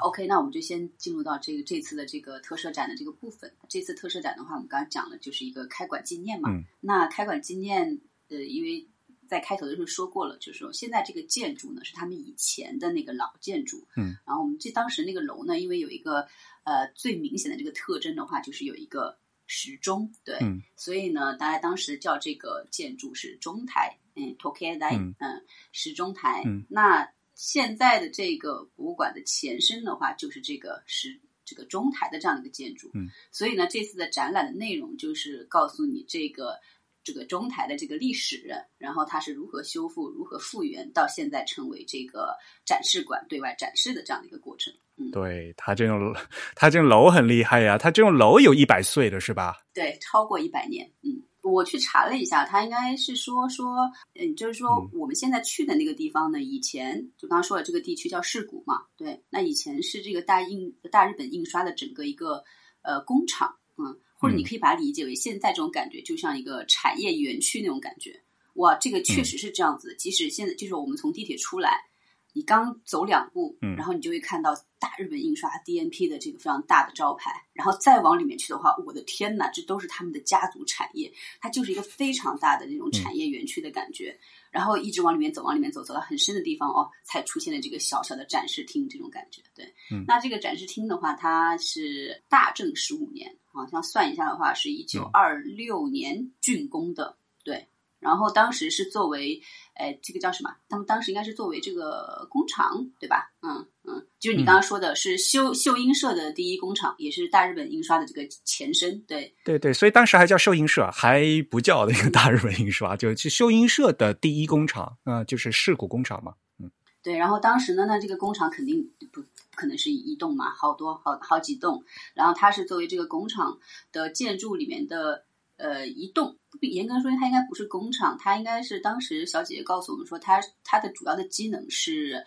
OK，那我们就先进入到这个这次的这个特设展的这个部分。这次特设展的话，我们刚刚讲了，就是一个开馆纪念嘛。那开馆纪念，呃，因为在开头的时候说过了，就是说现在这个建筑呢是他们以前的那个老建筑。嗯。然后我们这当时那个楼呢，因为有一个呃最明显的这个特征的话，就是有一个时钟，对。嗯。所以呢，大家当时叫这个建筑是钟台，嗯，Tokyo 嗯，时钟台。嗯。那现在的这个博物馆的前身的话，就是这个是这个中台的这样的一个建筑。嗯，所以呢，这次的展览的内容就是告诉你这个这个中台的这个历史，然后它是如何修复、如何复原，到现在成为这个展示馆对外展示的这样的一个过程。嗯，对，它这种它这种楼很厉害呀，它这种楼有一百岁的，是吧？对，超过一百年。嗯。我去查了一下，他应该是说说，嗯，就是说我们现在去的那个地方呢，以前就刚刚说的这个地区叫市谷嘛，对，那以前是这个大印大日本印刷的整个一个呃工厂，嗯，或者你可以把它理解为现在这种感觉，就像一个产业园区那种感觉，哇，这个确实是这样子，即使现在就是我们从地铁出来。你刚走两步，嗯，然后你就会看到大日本印刷 DNP 的这个非常大的招牌，然后再往里面去的话，我的天呐，这都是他们的家族产业，它就是一个非常大的那种产业园区的感觉。然后一直往里面走，往里面走，走到很深的地方哦，才出现了这个小小的展示厅，这种感觉。对，嗯，那这个展示厅的话，它是大正十五年，好像算一下的话，是一九二六年竣工的。对，然后当时是作为，哎，这个叫什么？他们当时应该是作为这个工厂，对吧？嗯嗯，就是你刚刚说的是秀秀英社的第一工厂，也是大日本印刷的这个前身。对对对，所以当时还叫秀英社，还不叫那个大日本印刷，就是秀英社的第一工厂，啊、就是世谷工厂嘛。嗯，对，然后当时呢，那这个工厂肯定不不可能是一栋嘛，好多好好几栋，然后它是作为这个工厂的建筑里面的。呃，一栋严格说，它应该不是工厂，它应该是当时小姐姐告诉我们说，它它的主要的机能是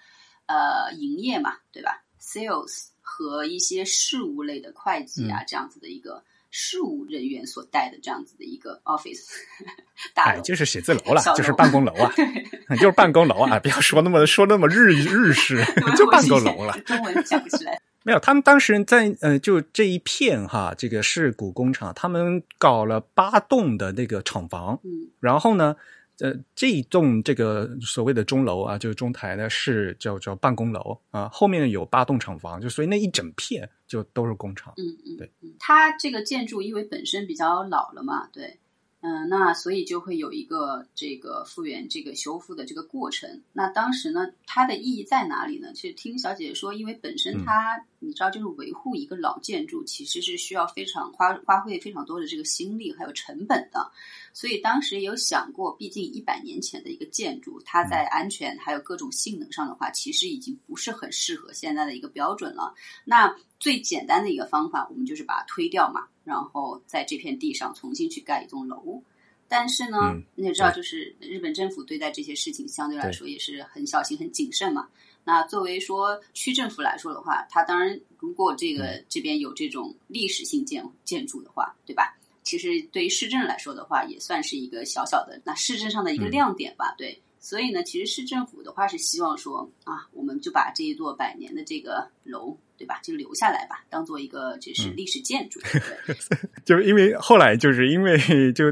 呃营业嘛，对吧？sales 和一些事务类的会计啊，这样子的一个事务人员所带的这样子的一个 office 大哎，就是写字楼 了，楼就是办公楼啊，就是办公楼啊，不要说那么说那么日日式，就办公楼了。中文讲不起来。没有，他们当时在呃，就这一片哈，这个是古工厂，他们搞了八栋的那个厂房，嗯然后呢，呃，这一栋这个所谓的钟楼啊，就是中台呢是叫叫办公楼啊，后面有八栋厂房，就所以那一整片就都是工厂。嗯嗯，对嗯，它这个建筑因为本身比较老了嘛，对，嗯、那所以就会有一个这个复原、这个修复的这个过程。那当时呢，它的意义在哪里呢？其实听小姐姐说，因为本身它，你知道，就是维护一个老建筑，其实是需要非常花花费非常多的这个心力还有成本的。所以当时也有想过，毕竟一百年前的一个建筑，它在安全还有各种性能上的话，其实已经不是很适合现在的一个标准了。那最简单的一个方法，我们就是把它推掉嘛，然后在这片地上重新去盖一栋楼。但是呢，嗯你也知道，就是日本政府对待这些事情相对来说也是很小心、很谨慎嘛。那作为说区政府来说的话，它当然如果这个嗯这边有这种历史性建建筑的话，对吧？其实对于市政来说的话，也算是一个小小的那市政上的一个嗯亮点吧。对，所以呢，其实市政府的话是希望说啊，我们就把这一座百年的这个楼，对吧，就留下来吧，当做一个就是嗯历史建筑。对，就是因为后来就是因为 就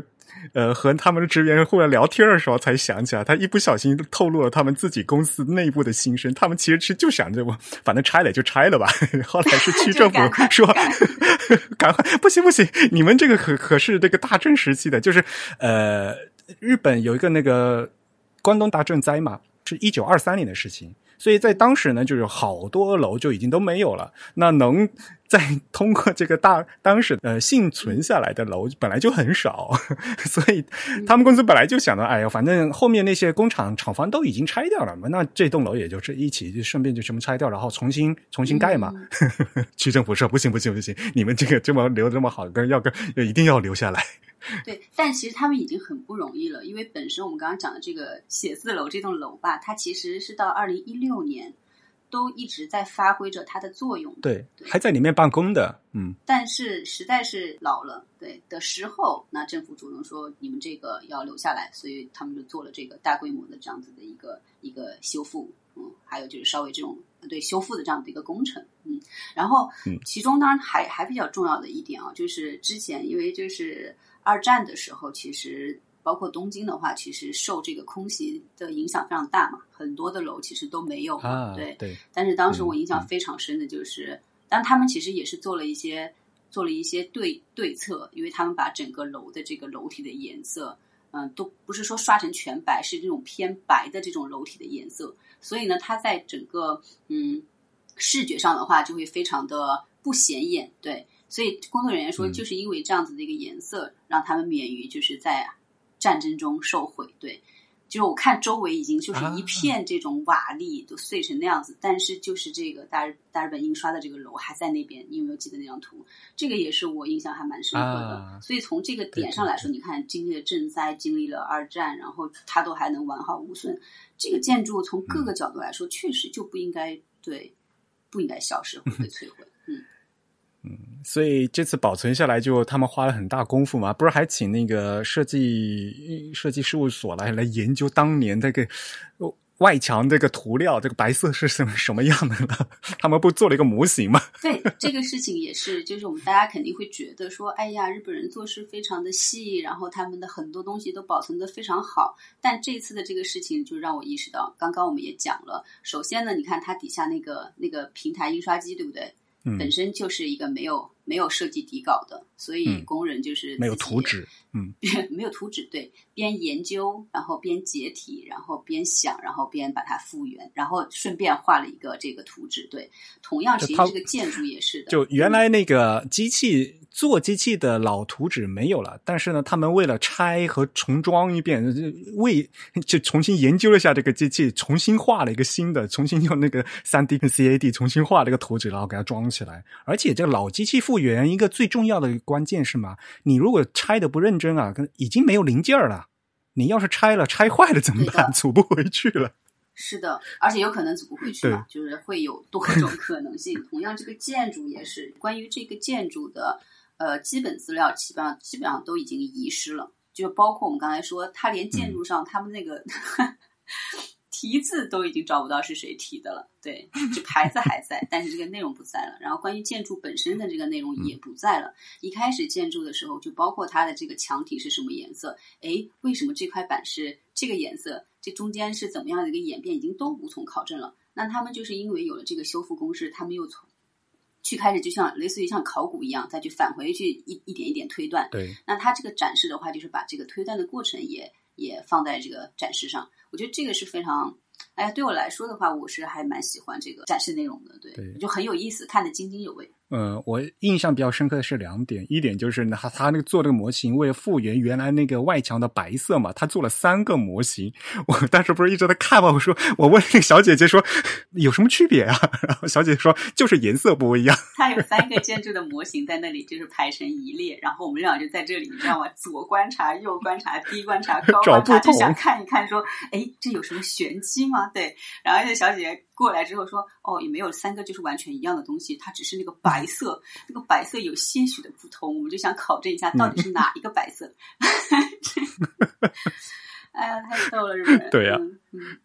呃和他们的职员后来聊天的时候才想起来，他一不小心透露了他们自己公司内部的心声。他们其实是就想着我反正拆了就拆了吧。后来是区政府说赶快说赶赶快不行不行，你们这个可可是这个大正时期的，就是呃日本有一个那个关东大震灾嘛，是一九二三年的事情。所以在当时呢，就是好多楼就已经都没有了。那能再通过这个大当时呃幸存下来的楼本来就很少，所以他们公司本来就想到，哎呀，反正后面那些工厂厂房都已经拆掉了嘛，那这栋楼也就是一起就顺便就全部拆掉，然后重新重新盖嘛。区政府说不行不行不行，你们这个这么留这么好，跟要跟一定要留下来。对，但其实他们已经很不容易了，因为本身我们刚刚讲的这个写字楼这栋楼吧，它其实是到二零一六年都一直在发挥着它的作用。对，对还在里面办公的，嗯。但是实在是老了，对的时候，那政府主动说你们这个要留下来，所以他们就做了这个大规模的这样子的一个一个修复，嗯，还有就是稍微这种对修复的这样的一个工程，嗯，然后嗯。其中当然还还比较重要的一点啊，就是之前因为就是二战的时候，其实包括东京的话，其实受这个空袭的影响非常大嘛，很多的楼其实都没有嘛，啊，对，对，但是当时我印象嗯非常深的就是，但他们其实也是做了一些做了一些对对策，因为他们把整个楼的这个楼体的颜色，嗯、都不是说刷成全白，是这种偏白的这种楼体的颜色，所以呢，它在整个嗯视觉上的话就会非常的不显眼，对，所以工作人员说，嗯就是因为这样子的一个颜色，让他们免于就是在战争中受毁，对。就是我看周围已经就是一啊片这种瓦砾都碎成那样子，但是就是这个大日大日本印刷的这个楼还在那边，你有没有记得那张图？这个也是我印象还蛮深刻的。啊所以从这个点上来说，你看经历了震灾，经历了二战，然后它都还能完好无损，这个建筑从各个角度来说，确实就不应该对不应该消失或被 摧毁。嗯，所以这次保存下来，就他们花了很大功夫嘛，不是还请那个设计设计事务所来来研究当年这个外墙这个涂料，这个白色是什么什么样的了？他们不做了一个模型吗？对这个事情也是，就是我们大家肯定会觉得说，哎呀，日本人做事非常的细，然后他们的很多东西都保存的非常好。但这次的这个事情就让我意识到，刚刚我们也讲了，首先呢，你看它底下那个那个平台印刷机，对不对？嗯。本身就是一个没有没有设计底稿的，所以嗯工人就是没有图纸，嗯，没有图纸，对，边研究，然后边解体，然后边想，然后边把它复原，然后顺便画了一个这个图纸。对，同样，其实这个建筑也是的，就原来那个机器做机器的老图纸没有了，但是呢，他们为了拆和重装一遍，为就重新研究了一下这个机器，重新画了一个新的，重新用那个三 D 跟 CAD 重新画了一个图纸，然后给它装起来。而且这个老机器复原一个最重要的关键是嘛，你如果拆的不认真啊，跟已经没有零件了。你要是拆了拆坏了怎么办？组不回去了。是的，而且有可能组不回去嘛，就是会有多种可能性。同样，这个建筑也是关于这个建筑的呃基本资料，基本上基本上都已经遗失了，就包括我们刚才说，它连建筑上他们那个。题字都已经找不到是谁提的了，对，这牌子还在，但是这个内容不在了。然后关于建筑本身的这个内容也不在了。一开始建筑的时候，就包括它的这个墙体是什么颜色，诶，为什么这块板是这个颜色？这中间是怎么样的一个演变，已经都无从考证了。那他们就是因为有了这个修复公式，他们又从去开始，就像类似于像考古一样，再去返回去一一点一点推断。对，那它这个展示的话，就是把这个推断的过程也也放在这个展示上。我觉得这个是非常，哎呀，对我来说的话，我是还蛮喜欢这个展示内容的，对，对就很有意思，看得津津有味。呃，我印象比较深刻的是两点，一点就是他他那个做这个模型，为了复原原来那个外墙的白色嘛，他做了三个模型。我当时不是一直在看嘛，我说我问那个小姐姐说有什么区别啊？然后小姐姐说就是颜色不一样。他有三个建筑的模型在那里，就是排成一列，然后我们俩就在这里，你知道吗？左观察，右观察，低观察，高观察，就想看一看，说，哎，这有什么玄机吗？对，然后这小姐姐过来之后说，哦，也没有三个就是完全一样的东西，它只是那个白色，那个白色有些许的不同，我们就想考证一下到底是哪一个白色。哎呀，太逗了，日本人。对呀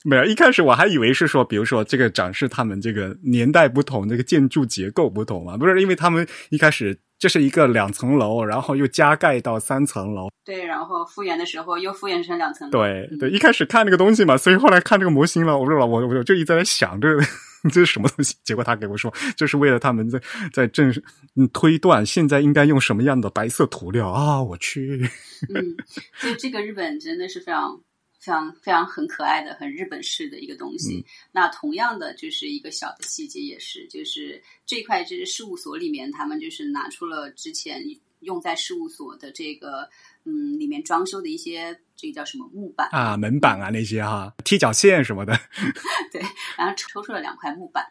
没有，一开始我还以为是说，比如说这个展示他们这个年代不同，这个建筑结构不同嘛，不是因为他们一开始这是一个两层楼，然后又加盖到三层楼。对，然后复原的时候又复原成两层对对，一开始看那个东西嘛，所以后来看这个模型了，我说了，我我就一直在想这个 这是什么东西，结果他给我说，就是为了他们在在正嗯推断现在应该用什么样的白色涂料啊，我去，嗯，所以这个日本真的是非常。非常非常很可爱的、很日本式的一个东西。嗯。那同样的，就是一个小的细节，也是就是这块就是事务所里面，他们就是拿出了之前用在事务所的这个嗯里面装修的一些这个叫什么木板啊，门板啊那些哈，踢脚线什么的，对，然后抽出了两块木板，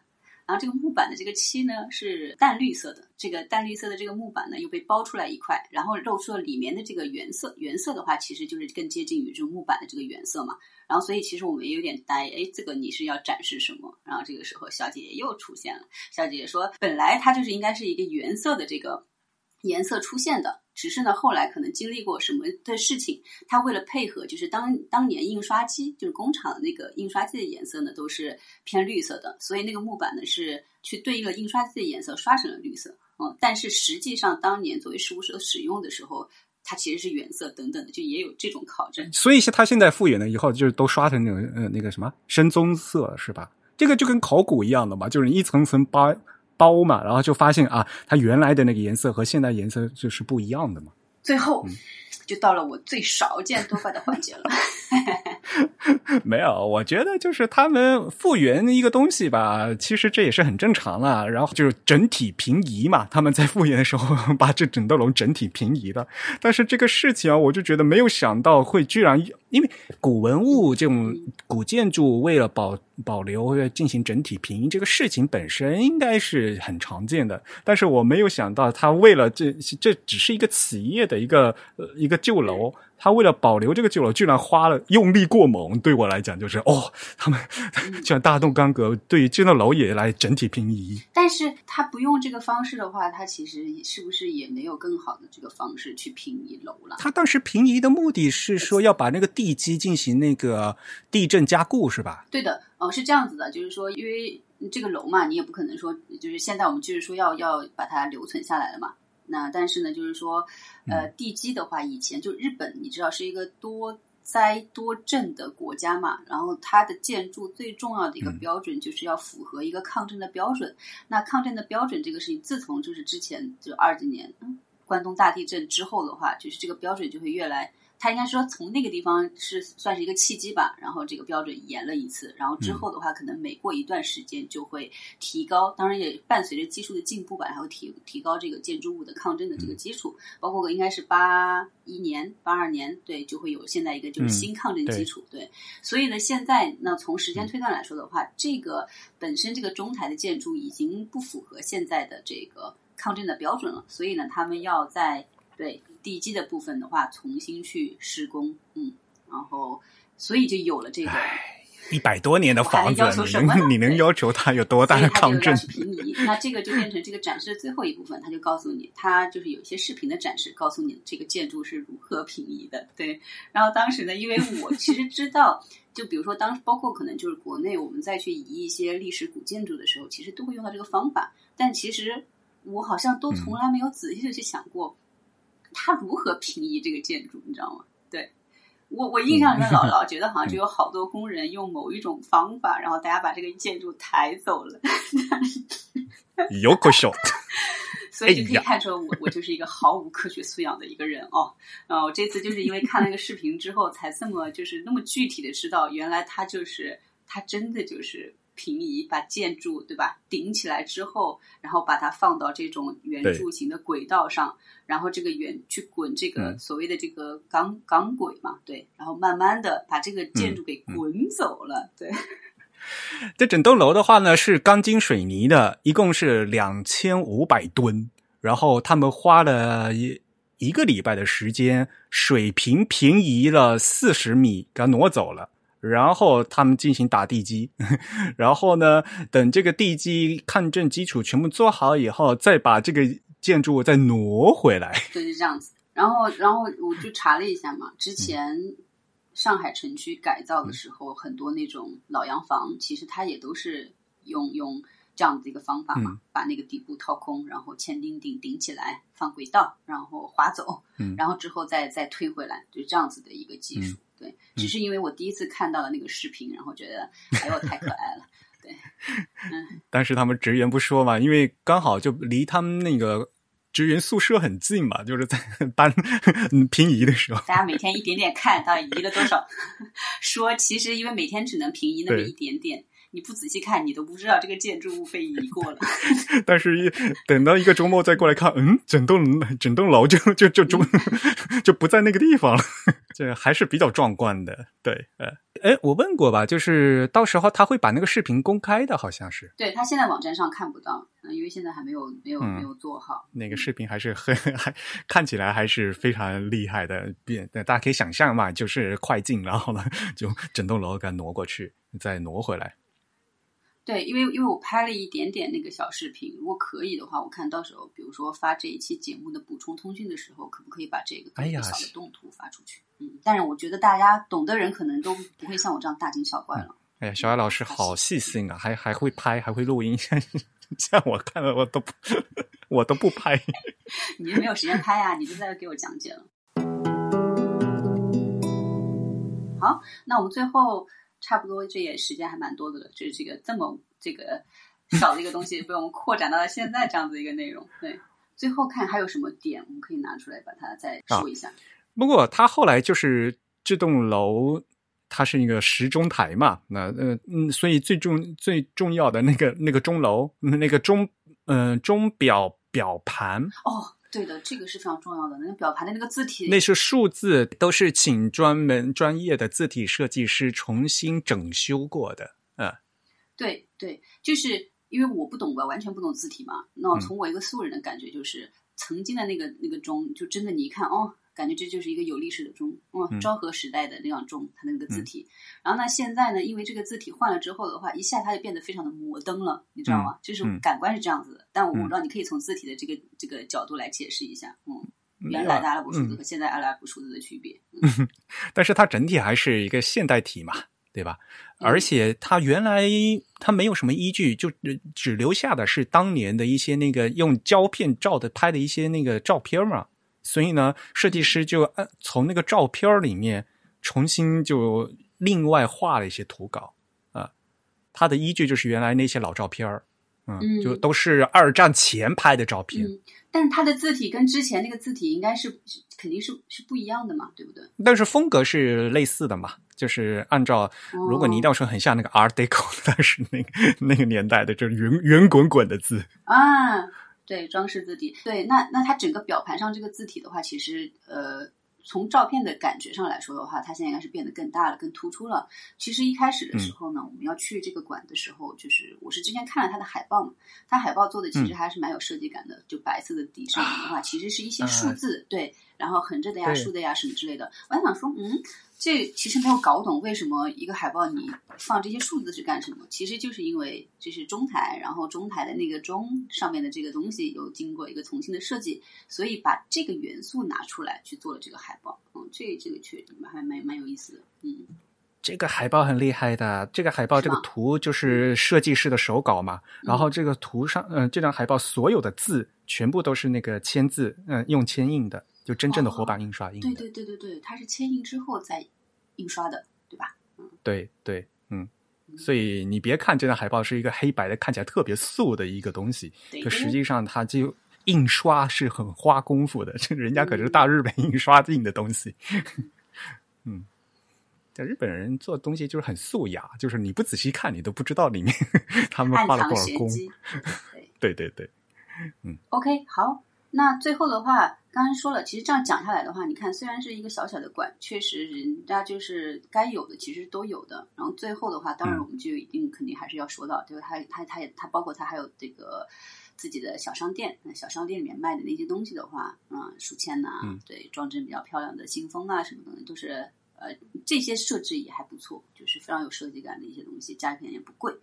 然后这个木板的这个漆呢是淡绿色的，这个淡绿色的这个木板呢又被包出来一块，然后露出了里面的这个原色，原色的话其实就是更接近于这个木板的这个原色嘛。然后所以其实我们也有点呆，哎，这个你是要展示什么？然后这个时候小姐姐又出现了，小姐姐说本来它就是应该是一个原色的这个颜色出现的。只是呢，后来可能经历过什么的事情，他为了配合，就是当当年印刷机，就是工厂的那个印刷机的颜色呢，都是偏绿色的，所以那个木板呢是去对应了印刷机的颜色，刷成了绿色。嗯，但是实际上当年作为事务所使用的时候，它其实是原色等等的，就也有这种考证。所以是他现在复原了以后，就是都刷成那种呃那个什么深棕色是吧？这个就跟考古一样的嘛，就是一层层扒包嘛，然后就发现啊，它原来的那个颜色和现在颜色就是不一样的嘛。最后就到了我最少见多怪的环节了。没有，我觉得就是他们复原一个东西吧，其实这也是很正常了。然后就是整体平移嘛，他们在复原的时候把这整栋楼整体平移了。但是这个事情啊，我就觉得没有想到会居然，因为古文物这种古建筑为了保保留进行整体平移这个事情本身应该是很常见的，但是我没有想到他为了这这只是一个企业的一个呃一个旧楼。他为了保留这个旧楼，居然花了用力过猛。对我来讲，就是哦，他们 居然大动干戈，对于这栋楼也来整体平移。但是他不用这个方式的话，他其实是不是也没有更好的这个方式去平移楼了？他当时平移的目的是说要把那个地基进行那个地震加固，是吧？对的，哦、是这样子的，就是说，因为这个楼嘛，你也不可能说，就是现在我们就是说要要把它留存下来了嘛。那但是呢，就是说，呃，地基的话，以前就日本，你知道是一个多灾多震的国家嘛，然后它的建筑最重要的一个标准就是要符合一个抗震的标准。那抗震的标准这个事情，自从就是之前就二几年嗯关东大地震之后的话，就是这个标准就会越来。他应该说从那个地方是算是一个契机吧，然后这个标准严了一次，然后之后的话，可能每过一段时间就会提高，当然也伴随着技术的进步吧，然后提提高这个建筑物的抗震的这个基础，包括应该是八一年、八二年，对，就会有现在一个就是新抗震基础，对，所以呢，现在那从时间推断来说的话，这个本身这个中台的建筑已经不符合现在的这个抗震的标准了，所以呢，他们要在对。地基的部分的话，重新去施工，嗯，然后所以就有了这个一百多年的房子，你能你能要求它有多大的抗震？平移，那这个就变成这个展示的最后一部分，他就告诉你，他就是有一些视频的展示，告诉你这个建筑是如何平移的。对，然后当时呢，因为我其实知道，就比如说当时包括可能就是国内我们再去移一些历史古建筑的时候，其实都会用到这个方法，但其实我好像都从来没有仔细的去想过。他如何平移这个建筑，你知道吗？对我，我印象中老 老觉得好像就有好多工人用某一种方法，然后大家把这个建筑抬走了。有可笑，所以就可以看出我我就是一个毫无科学素养的一个人哦。呃，我这次就是因为看那个视频之后，才这么就是那么具体的知道，原来他就是他真的就是。平移把建筑对吧顶起来之后，然后把它放到这种圆柱形的轨道上，然后这个圆去滚这个所谓的这个钢钢轨嘛，对，然后慢慢的把这个建筑给滚走了，对。这整栋楼的话呢是钢筋水泥的，一共是两千五百吨，然后他们花了一一个礼拜的时间，水平平移了四十米，给它挪走了。然后他们进行打地基，然后呢，等这个地基抗震基础全部做好以后，再把这个建筑物再挪回来。对，是这样子。然后，然后我就查了一下嘛，之前上海城区改造的时候，很多那种老洋房，其实它也都是用用这样的一个方法嘛，把那个底部掏空，然后千钉顶顶起来，放轨道，然后滑走，然后之后再再推回来，就这样子的一个技术。对，只是因为我第一次看到了那个视频，然后觉得哎呦太可爱了。对，嗯。当时他们职员不说嘛，因为刚好就离他们那个职员宿舍很近嘛，就是在 搬平移的时候。大家每天一点点看，到移了多少？说其实因为每天只能平移那么一点点。你不仔细看，你都不知道这个建筑物被移过了。但是，一等到一个周末再过来看，嗯，整栋整栋楼就就就就 就不在那个地方了，这还是比较壮观的。对，呃，哎，我问过吧，就是到时候他会把那个视频公开的，好像是。对他现在网站上看不到，因为现在还没有没有没有做好。那个视频还是很还看起来还是非常厉害的，变大家可以想象嘛，就是快进，然后呢，就整栋楼给它挪过去，再挪回来。对，因为因为我拍了一点点那个小视频，如果可以的话，我看到时候，比如说发这一期节目的补充通讯的时候，可不可以把这个一个小的动图发出去？嗯，但是我觉得大家懂的人可能都不会像我这样大惊小怪了。哎呀，小艾老师好细心啊，还还会拍，还会录音，像像我看了我都不我都不拍。你就没有时间拍啊？你就在给我讲解了。好，那我们最后。差不多，这也时间还蛮多的了。就是这个这么这个小的一个东西，被我们扩展到了现在这样子一个内容。对，最后看还有什么点我们可以拿出来把它再说一下。不过它后来就是这栋楼，它是一个时钟台嘛，那呃嗯，所以最重最重要的那个那个钟楼，那个钟嗯钟表表盘哦。对的，这个是非常重要的。那个表盘的那个字体，那是数字，都是请专门专业的字体设计师重新整修过的。嗯，对对，就是因为我不懂，我完全不懂字体嘛。那从我一个素人的感觉，就是曾经的那个那个钟，就真的你一看哦。感觉这就是一个有历史的钟，嗯，昭和时代的那样钟，它那个字体。然后呢，现在呢，因为这个字体换了之后的话，一下它就变得非常的摩登了，你知道吗？就是感官是这样子的。但我不知道你可以从字体的这个这个角度来解释一下，嗯，原来的阿拉伯数字和现在阿拉伯数字的区别。嗯 但是它整体还是一个现代体嘛，对吧？而且它原来它没有什么依据，就只留下的是当年的一些那个用胶片照的拍的一些那个照片嘛。所以呢，设计师就按从那个照片里面重新就另外画了一些图稿啊。它的依据就是原来那些老照片儿，嗯，嗯就都是二战前拍的照片。嗯，但是它的字体跟之前那个字体应该是是肯定是是不一样的嘛，对不对？但是风格是类似的嘛，就是按照如果你一定要说很像那个 Art Deco，但是那个那个年代的，就是圆圆滚滚的字。啊，对，装饰字体，对，那那它整个表盘上这个字体的话，其实呃，从照片的感觉上来说的话，它现在应该是变得更大了，更突出了。其实一开始的时候呢，我们要去这个馆的时候，就是我是之前看了它的海报嘛，它海报做的其实还是蛮有设计感的，就白色的底上面的话，其实是一些数字，对，然后横着的呀、竖的呀什么之类的。我还想说，嗯。这其实没有搞懂为什么一个海报你放这些数字是干什么？其实就是因为这是中台，然后中台的那个钟上面的这个东西有经过一个重新的设计，所以把这个元素拿出来去做了这个海报。嗯，这这个确实还蛮蛮有意思的。嗯这个海报很厉害的，这个海报这个图就是设计师的手稿嘛，然后这个图上，嗯、这张海报所有的字全部都是那个签字，嗯、用铅印的，就真正的活版印刷印的。对对对对对，它是铅印之后再印刷的，对吧？对对，嗯，所以你别看这张海报是一个黑白的，看起来特别素的一个东西，可实际上它就印刷是很花功夫的，这人家可是大日本 印刷印的东西。嗯，在日本人做东西就是很素雅，就是你不仔细看，你都不知道里面 他们花了多少功。玄机。对对对嗯，OK，好，那最后的话，刚才说了，其实这样讲下来的话，你看，虽然是一个小小的馆，确实人家就是该有的其实都有的。然后最后的话，当然嗯我们就一定肯定还是要说到，就是它它它也它包括他还有这个自己的小商店，那小商店里面卖的那些东西的话，嗯，书签呐、嗯对，装帧比较漂亮的信封啊什么东西，都是呃这些设置也还不错，就是非常有设计感的一些东西，价钱也不贵。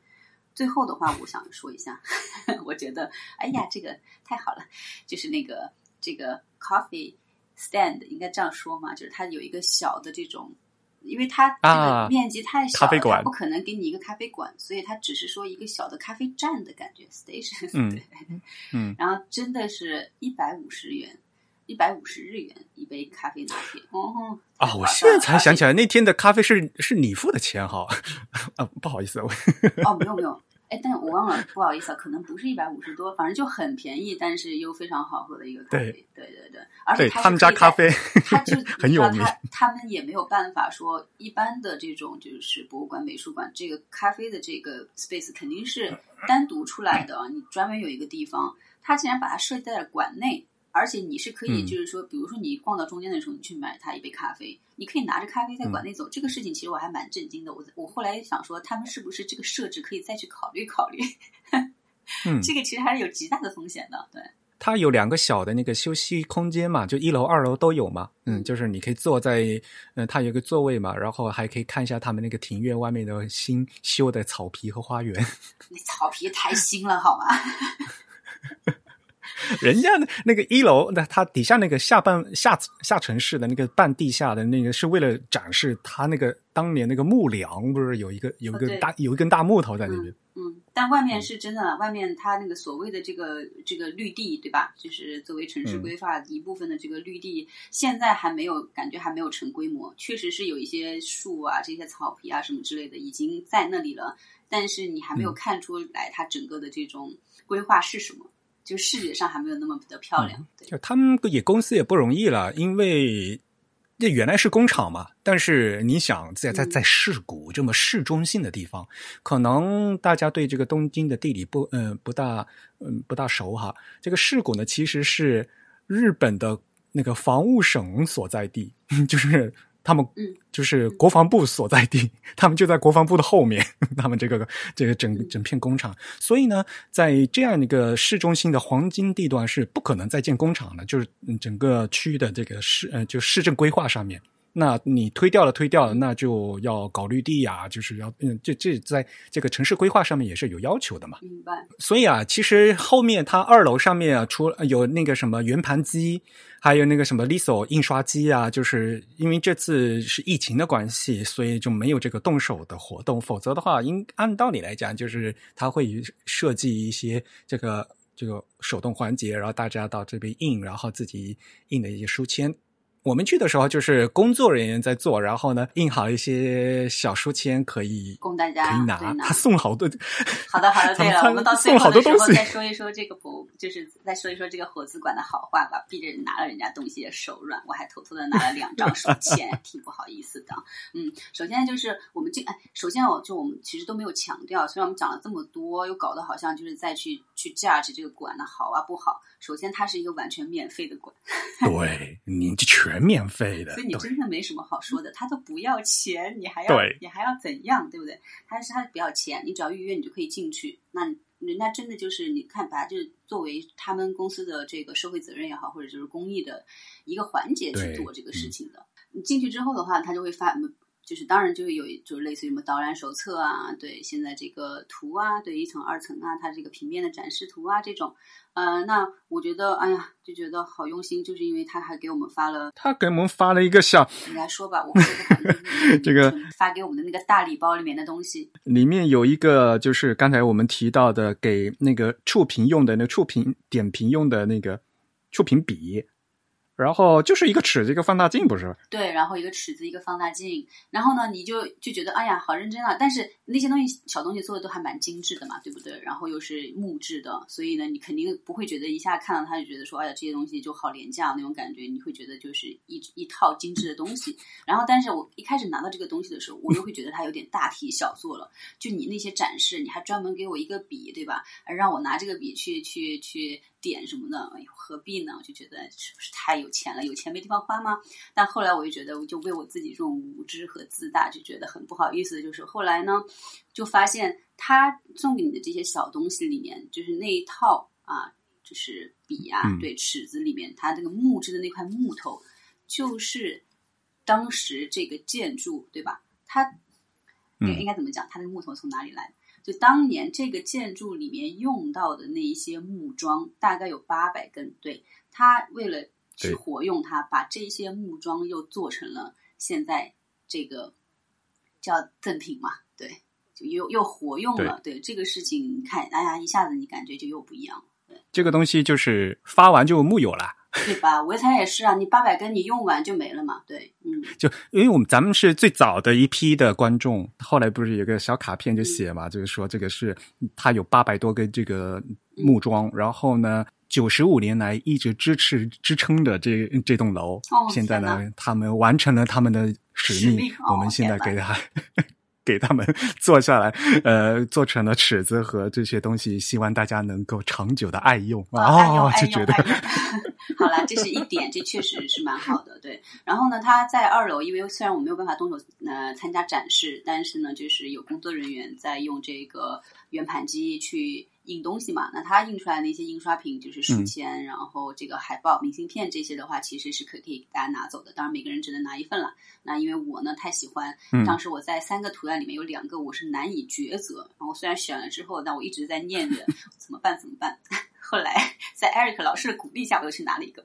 最后的话，我想说一下，我觉得，哎呀，这个太好了，就是那个这个 coffee stand 应该这样说嘛，就是它有一个小的这种，因为它这啊个面积太小了，咖啡馆不可能给你一个咖啡馆，所以它只是说一个小的咖啡站的感觉 station，、嗯 对，嗯，然后真的是一百五十元。一百五十日元一杯咖啡拿铁，哦啊，我现在才想起来，那天的咖啡是是你付的钱哈，啊，不好意思，我哦，没有没有，哎，但我忘了，不好意思啊，可能不是一百五十多，反正就很便宜，但是又非常好喝的一个咖啡。对对对，而且他们家咖啡他就 很有名他他们也没有办法说一般的这种就是博物馆、美术馆，这个咖啡的这个 space 肯定是单独出来的，你专门有一个地方，他竟然把它设计在了馆内。而且你是可以，嗯就是说，比如说你逛到中间的时候，你去买它一杯咖啡，你可以拿着咖啡在嗯馆内走。这个事情其实我还蛮震惊的。我我后来想说，他们是不是这个设置可以再去考虑考虑？嗯，这个其实还是有极大的风险的。对，它有两个小的那个休息空间嘛，就一楼、二楼都有嘛。嗯，就是你可以坐在，嗯，它有一个座位嘛，然后还可以看一下他们那个庭院外面的新修的草皮和花园。那草皮太新了，好吗？人家的那个一楼，那它底下那个下半下下城市的那个半地下的那个，是为了展示它那个当年那个木梁，不是有一个有一个大、有一根大木头在那边。嗯，但外面是真的，外面它那个所谓的这个这个绿地，对吧？就是作为城市嗯规划一部分的这个绿地，现在还没有感觉还没有成规模，确实是有一些树啊、这些草皮啊什么之类的已经在那里了，但是你还没有嗯看出来它整个的这种规划是什么，就视觉上还没有那么的漂亮。对，就他们也公司也不容易了，因为这原来是工厂嘛，但是你想在在嗯在市谷这么市中心的地方，可能大家对这个东京的地理不嗯、不大嗯不大熟哈。这个市谷呢，其实是日本的那个防务省所在地，就是他们嗯就是国防部所在地，他们就在国防部的后面，他们这个这个整整片工厂，所以呢，在这样一个市中心的黄金地段是不可能再建工厂的，就是嗯整个区域的这个市呃就市政规划上面。那你推掉了，推掉了，那就要搞绿地呀、就是要嗯，这这在这个城市规划上面也是有要求的嘛。明白。所以啊，其实后面它二楼上面啊，除了有那个什么圆盘机，还有那个什么 Liso 印刷机啊，就是因为这次是疫情的关系，所以就没有这个动手的活动。否则的话，应按道理来讲，就是它会设计一些这个这个手动环节，然后大家到这边印，然后自己印的一些书签。我们去的时候就是工作人员在做，然后呢印好一些小书签可以供大家可以拿，拿他送好多。好的，好的，对了，我们到最后的时候再说一说这个博，就是再说一说这个火字馆的好话吧。逼着人拿了人家东西也手软，我还偷偷的拿了两张手签，挺不好意思的。嗯，首先就是我们这，哎，首先我就我们其实都没有强调，虽然我们讲了这么多，又搞得好像就是再去去 judge 这个馆的好啊不好。首先，它是一个完全免费的馆，对，您这全免费的，所以你真的没什么好说的，他都不要钱，你还要你还要怎样，对不对？他是他不要钱，你只要预约你就可以进去。那人家真的就是你看，把它就是作为他们公司的这个社会责任也好，或者就是公益的一个环节去做这个事情的。你进去之后的话，他就会发。就是当然就是有就是类似于什么导览手册啊，对，现在这个图啊，对一层二层啊，它这个平面的展示图啊这种，呃，那我觉得哎呀就觉得好用心，就是因为他还给我们发了，他给我们发了一个小，你来说吧，我这个 发给我们的那个大礼包里面的东西，里面有一个就是刚才我们提到的给那个触屏用的那触屏点评用的那个触屏笔。然后就是一个尺子，一个放大镜，不是？对，然后一个尺子，一个放大镜，然后呢，你就就觉得哎呀，好认真啊！但是那些东西小东西做的都还蛮精致的嘛，对不对？然后又是木质的，所以呢，你肯定不会觉得一下看到它就觉得说，哎呀，这些东西就好廉价那种感觉，你会觉得就是一一套精致的东西。然后，但是我一开始拿到这个东西的时候，我又会觉得它有点大题小做了。就你那些展示，你还专门给我一个笔，对吧？让我拿这个笔去去去点什么的，哎呦，何必呢？我就觉得是不是太有钱了？有钱没地方花吗？但后来我就觉得，我就为我自己这种无知和自大，就觉得很不好意思。就是后来呢，就发现他送给你的这些小东西里面，就是那一套啊，就是笔啊，嗯对，尺子里面，它这个木质的那块木头，就是当时这个建筑，对吧？它应该怎么讲？它那个木头从哪里来的？就当年这个建筑里面用到的那一些木桩，大概有八百根。对，他为了去活用它，把这些木桩又做成了现在这个叫赠品嘛，对，就又又活用了。对这个事情，你看，哎呀，一下子你感觉就又不一样了，这个东西就是发完就木有了。对吧？潍柴也是啊，你八百根你用完就没了嘛，对，嗯，就因为我们咱们是最早的一批的观众，后来不是有个小卡片就写嘛，就是说这个是它有八百多根这个木桩，然后呢，九十五年来一直支持支撑着这这栋楼，哦现在呢，他们完成了他们的使命，使命哦我们现在给他。给他们 做下来，呃，做成了尺子和这些东西，希望大家能够长久的爱用啊就觉得。好了，这是一点，这确实是蛮好的，对。然后呢，他在二楼，因为虽然我没有办法动手呃参加展示，但是呢，就是有工作人员在用这个圆盘机去印东西嘛。那他印出来的那些印刷品，就是书嗯签，然后这个海报、明信片这些的话，其实是可可以给大家拿走的。当然，每个人只能拿一份了。那因为我呢太喜欢，嗯当时我在三个图案里面有两个我是难以抉择，然后虽然选了之后，但我一直在念着怎么办怎么办。后来在 Eric 老师的鼓励下，我又去拿了一个。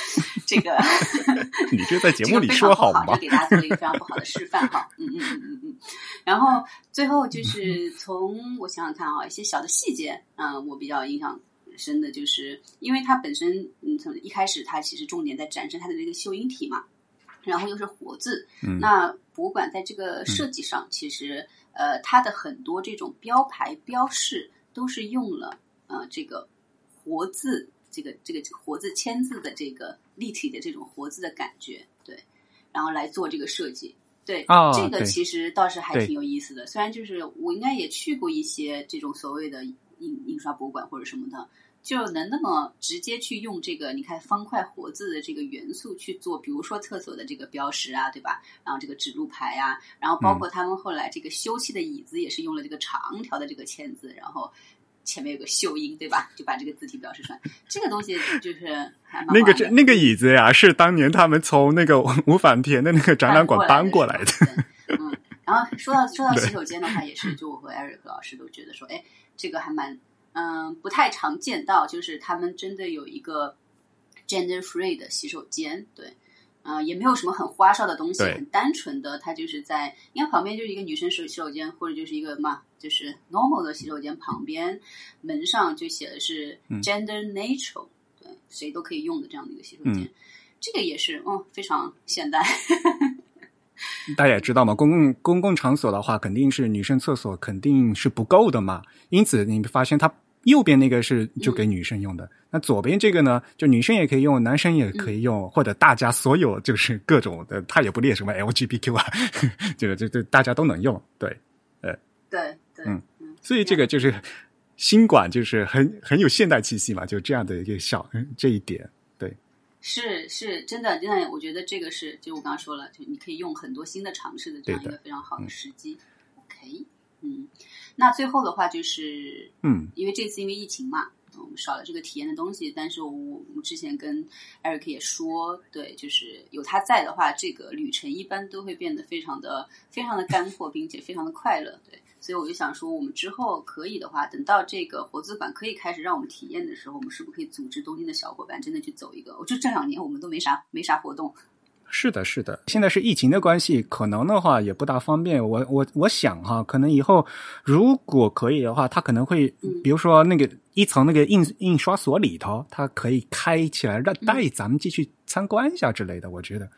这个 你这在节目里说好吗不就？给大家做了一个非常不好的示范哈。嗯嗯嗯嗯嗯。然后最后就是从我想想看啊，一些小的细节，嗯、我比较印象深的就是，因为它本身嗯从一开始它其实重点在展示它的这个秀英体嘛，然后又是活字，嗯那博物馆在这个设计上，其实呃它的很多这种标牌标示都是用了呃这个活字。这个这个活字签字的这个立体的这种活字的感觉，对，然后来做这个设计，对，啊这个其实倒是还挺有意思的。虽然就是我应该也去过一些这种所谓的印印刷博物馆或者什么的，就能那么直接去用这个你看方块活字的这个元素去做，比如说厕所的这个标识啊，对吧？然后这个指路牌啊，然后包括他们后来这个休憩的椅子也是用了这个长条的这个签字，然后。前面有个秀英，对吧？就把这个字体表示出来。这个东西就是还蛮好那个那个椅子呀，是当年他们从那个五反田的那个展览馆搬过来的。嗯，然后说到说到洗手间的话，也是，就我和 Eric 老师都觉得说，哎，这个还蛮嗯不太常见到，就是他们真的有一个 gender free 的洗手间，对。呃，也没有什么很花哨的东西，很单纯的，它就是在，因为旁边就是一个女生洗洗手间，或者就是一个嘛，就是 normal 的洗手间旁边门上就写的是嗯 gender neutral，、对，谁都可以用的这样的一个洗手间。嗯这个也是嗯非常现代。大家也知道嘛，公共公共场所的话，肯定是女生厕所肯定是不够的嘛。因此，你发现它右边那个是就给女生用的，那左边这个呢，就女生也可以用，男生也可以用，或者大家所有就是各种的，它也不列什么 LGBTQ 啊，这个这这大家都能用，对，呃，对对，嗯。所以这个就是新馆就是很很有现代气息嘛，就这样的一个小这一点，对，是是真的，真的，我觉得这个是，就我刚刚说了，就你可以用很多新的尝试的这样一个非常好的时机。OK，嗯，那最后的话就是，嗯，因为这次因为疫情嘛，我们少了这个体验的东西，但是我我们之前跟 Eric 也说，对，就是有他在的话，这个旅程一般都会变得非常的非常的干货，并且非常的快乐，对。所以我就想说，我们之后可以的话，等到这个活字馆可以开始让我们体验的时候，我们是不是可以组织东京的小伙伴真的去走一个？我就这两年我们都没啥没啥活动，是的，是的。现在是疫情的关系，可能的话也不大方便。我我我想哈，可能以后如果可以的话，他可能会，嗯比如说那个一层那个印印刷所里头，它可以开起来，让带咱们进去参观一下之类的。我觉得，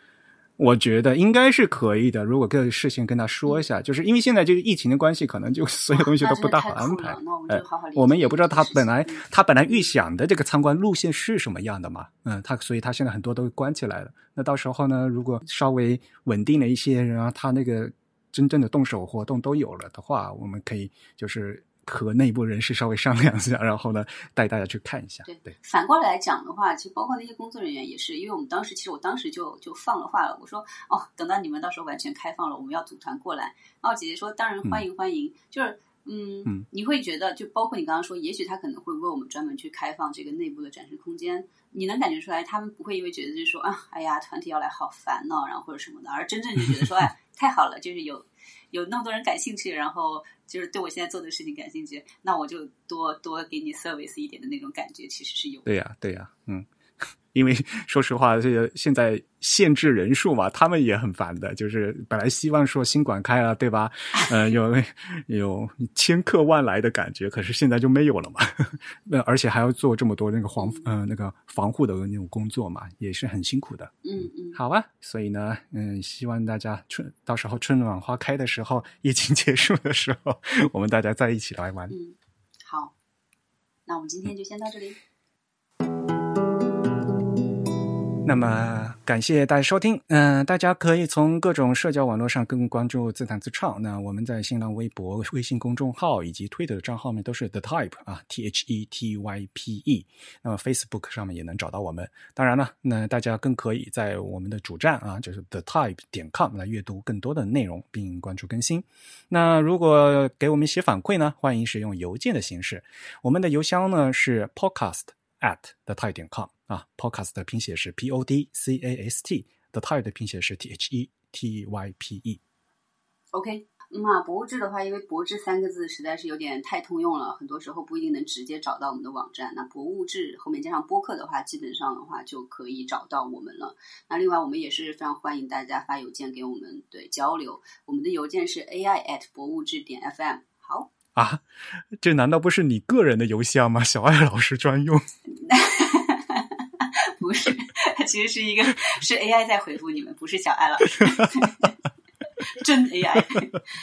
我觉得应该是可以的。如果个事情跟他说一下，就是因为现在这个疫情的关系，可能就所有东西都不大好安排。那我们也不知道他本来他本来预想的这个参观路线是什么样的嘛，嗯，他所以他现在很多都关起来了。那到时候呢，如果稍微稳定了一些，然后他那个真正的动手活动都有了的话，我们可以就是和内部人士稍微商量一下，然后呢带大家去看一下。对对，反过来讲的话，其实包括那些工作人员也是，因为我们当时其实我当时就就放了话了，我说哦，等到你们到时候完全开放了，我们要组团过来。然后姐姐说，当然欢迎欢迎，就是。嗯嗯，你会觉得，就包括你刚刚说，也许他可能会为我们专门去开放这个内部的展示空间，你能感觉出来，他们不会因为觉得就是说啊，哎呀，团体要来好烦哦，然后或者什么的，而真正就觉得说，哎，太好了，就是有有那么多人感兴趣，然后就是对我现在做的事情感兴趣，那我就多多给你 service 一点的那种感觉，其实是有的。对呀、对呀、嗯。因为说实话，这个现在限制人数嘛，他们也很烦的。就是本来希望说新馆开了，对吧？呃，有 有千客万来的感觉，可是现在就没有了嘛。那而且还要做这么多那个防呃那个防护的那种工作嘛，也是很辛苦的。嗯嗯，好啊，所以呢，嗯，希望大家春到时候春暖花开的时候，疫情结束的时候，我们大家再一起来玩。嗯，好，那我们今天就先到这里。那么感谢大家收听，嗯、大家可以从各种社交网络上更关注自弹自唱。那我们在新浪微博、微信公众号以及推特的账号面都是 The Type 啊，T H E T Y P E。那么 Facebook 上面也能找到我们。当然了，那大家更可以在我们的主站啊，就是 The Type 点 com 来阅读更多的内容，并关注更新。那如果给我们写反馈呢，欢迎使用邮件的形式，我们的邮箱呢是 podcast at the type 点 com 啊，podcast 的拼写是 p o d c a s t，the type 的拼写是 t h e t y p e。OK，那博物志的话，因为“博志”三个字实在是有点太通用了，很多时候不一定能直接找到我们的网站。那博物志后面加上播客的话，基本上的话就可以找到我们了。那另外，我们也是非常欢迎大家发邮件给我们对交流，我们的邮件是 ai at 博物志点 fm。好，啊，这难道不是你个人的邮箱吗？小爱老师专用。不是，其实是一个是 AI 在回复你们，不是小艾老师，真 AI。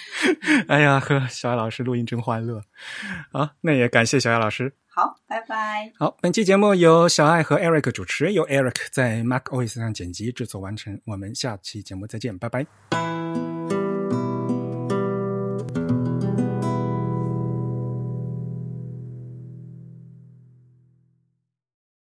哎呀，和小艾老师录音真欢乐。好，那也感谢小艾老师。好，拜拜。好，本期节目由小爱和 Eric 主持，由 Eric 在 Mac OS 上剪辑制作完成。我们下期节目再见，拜拜。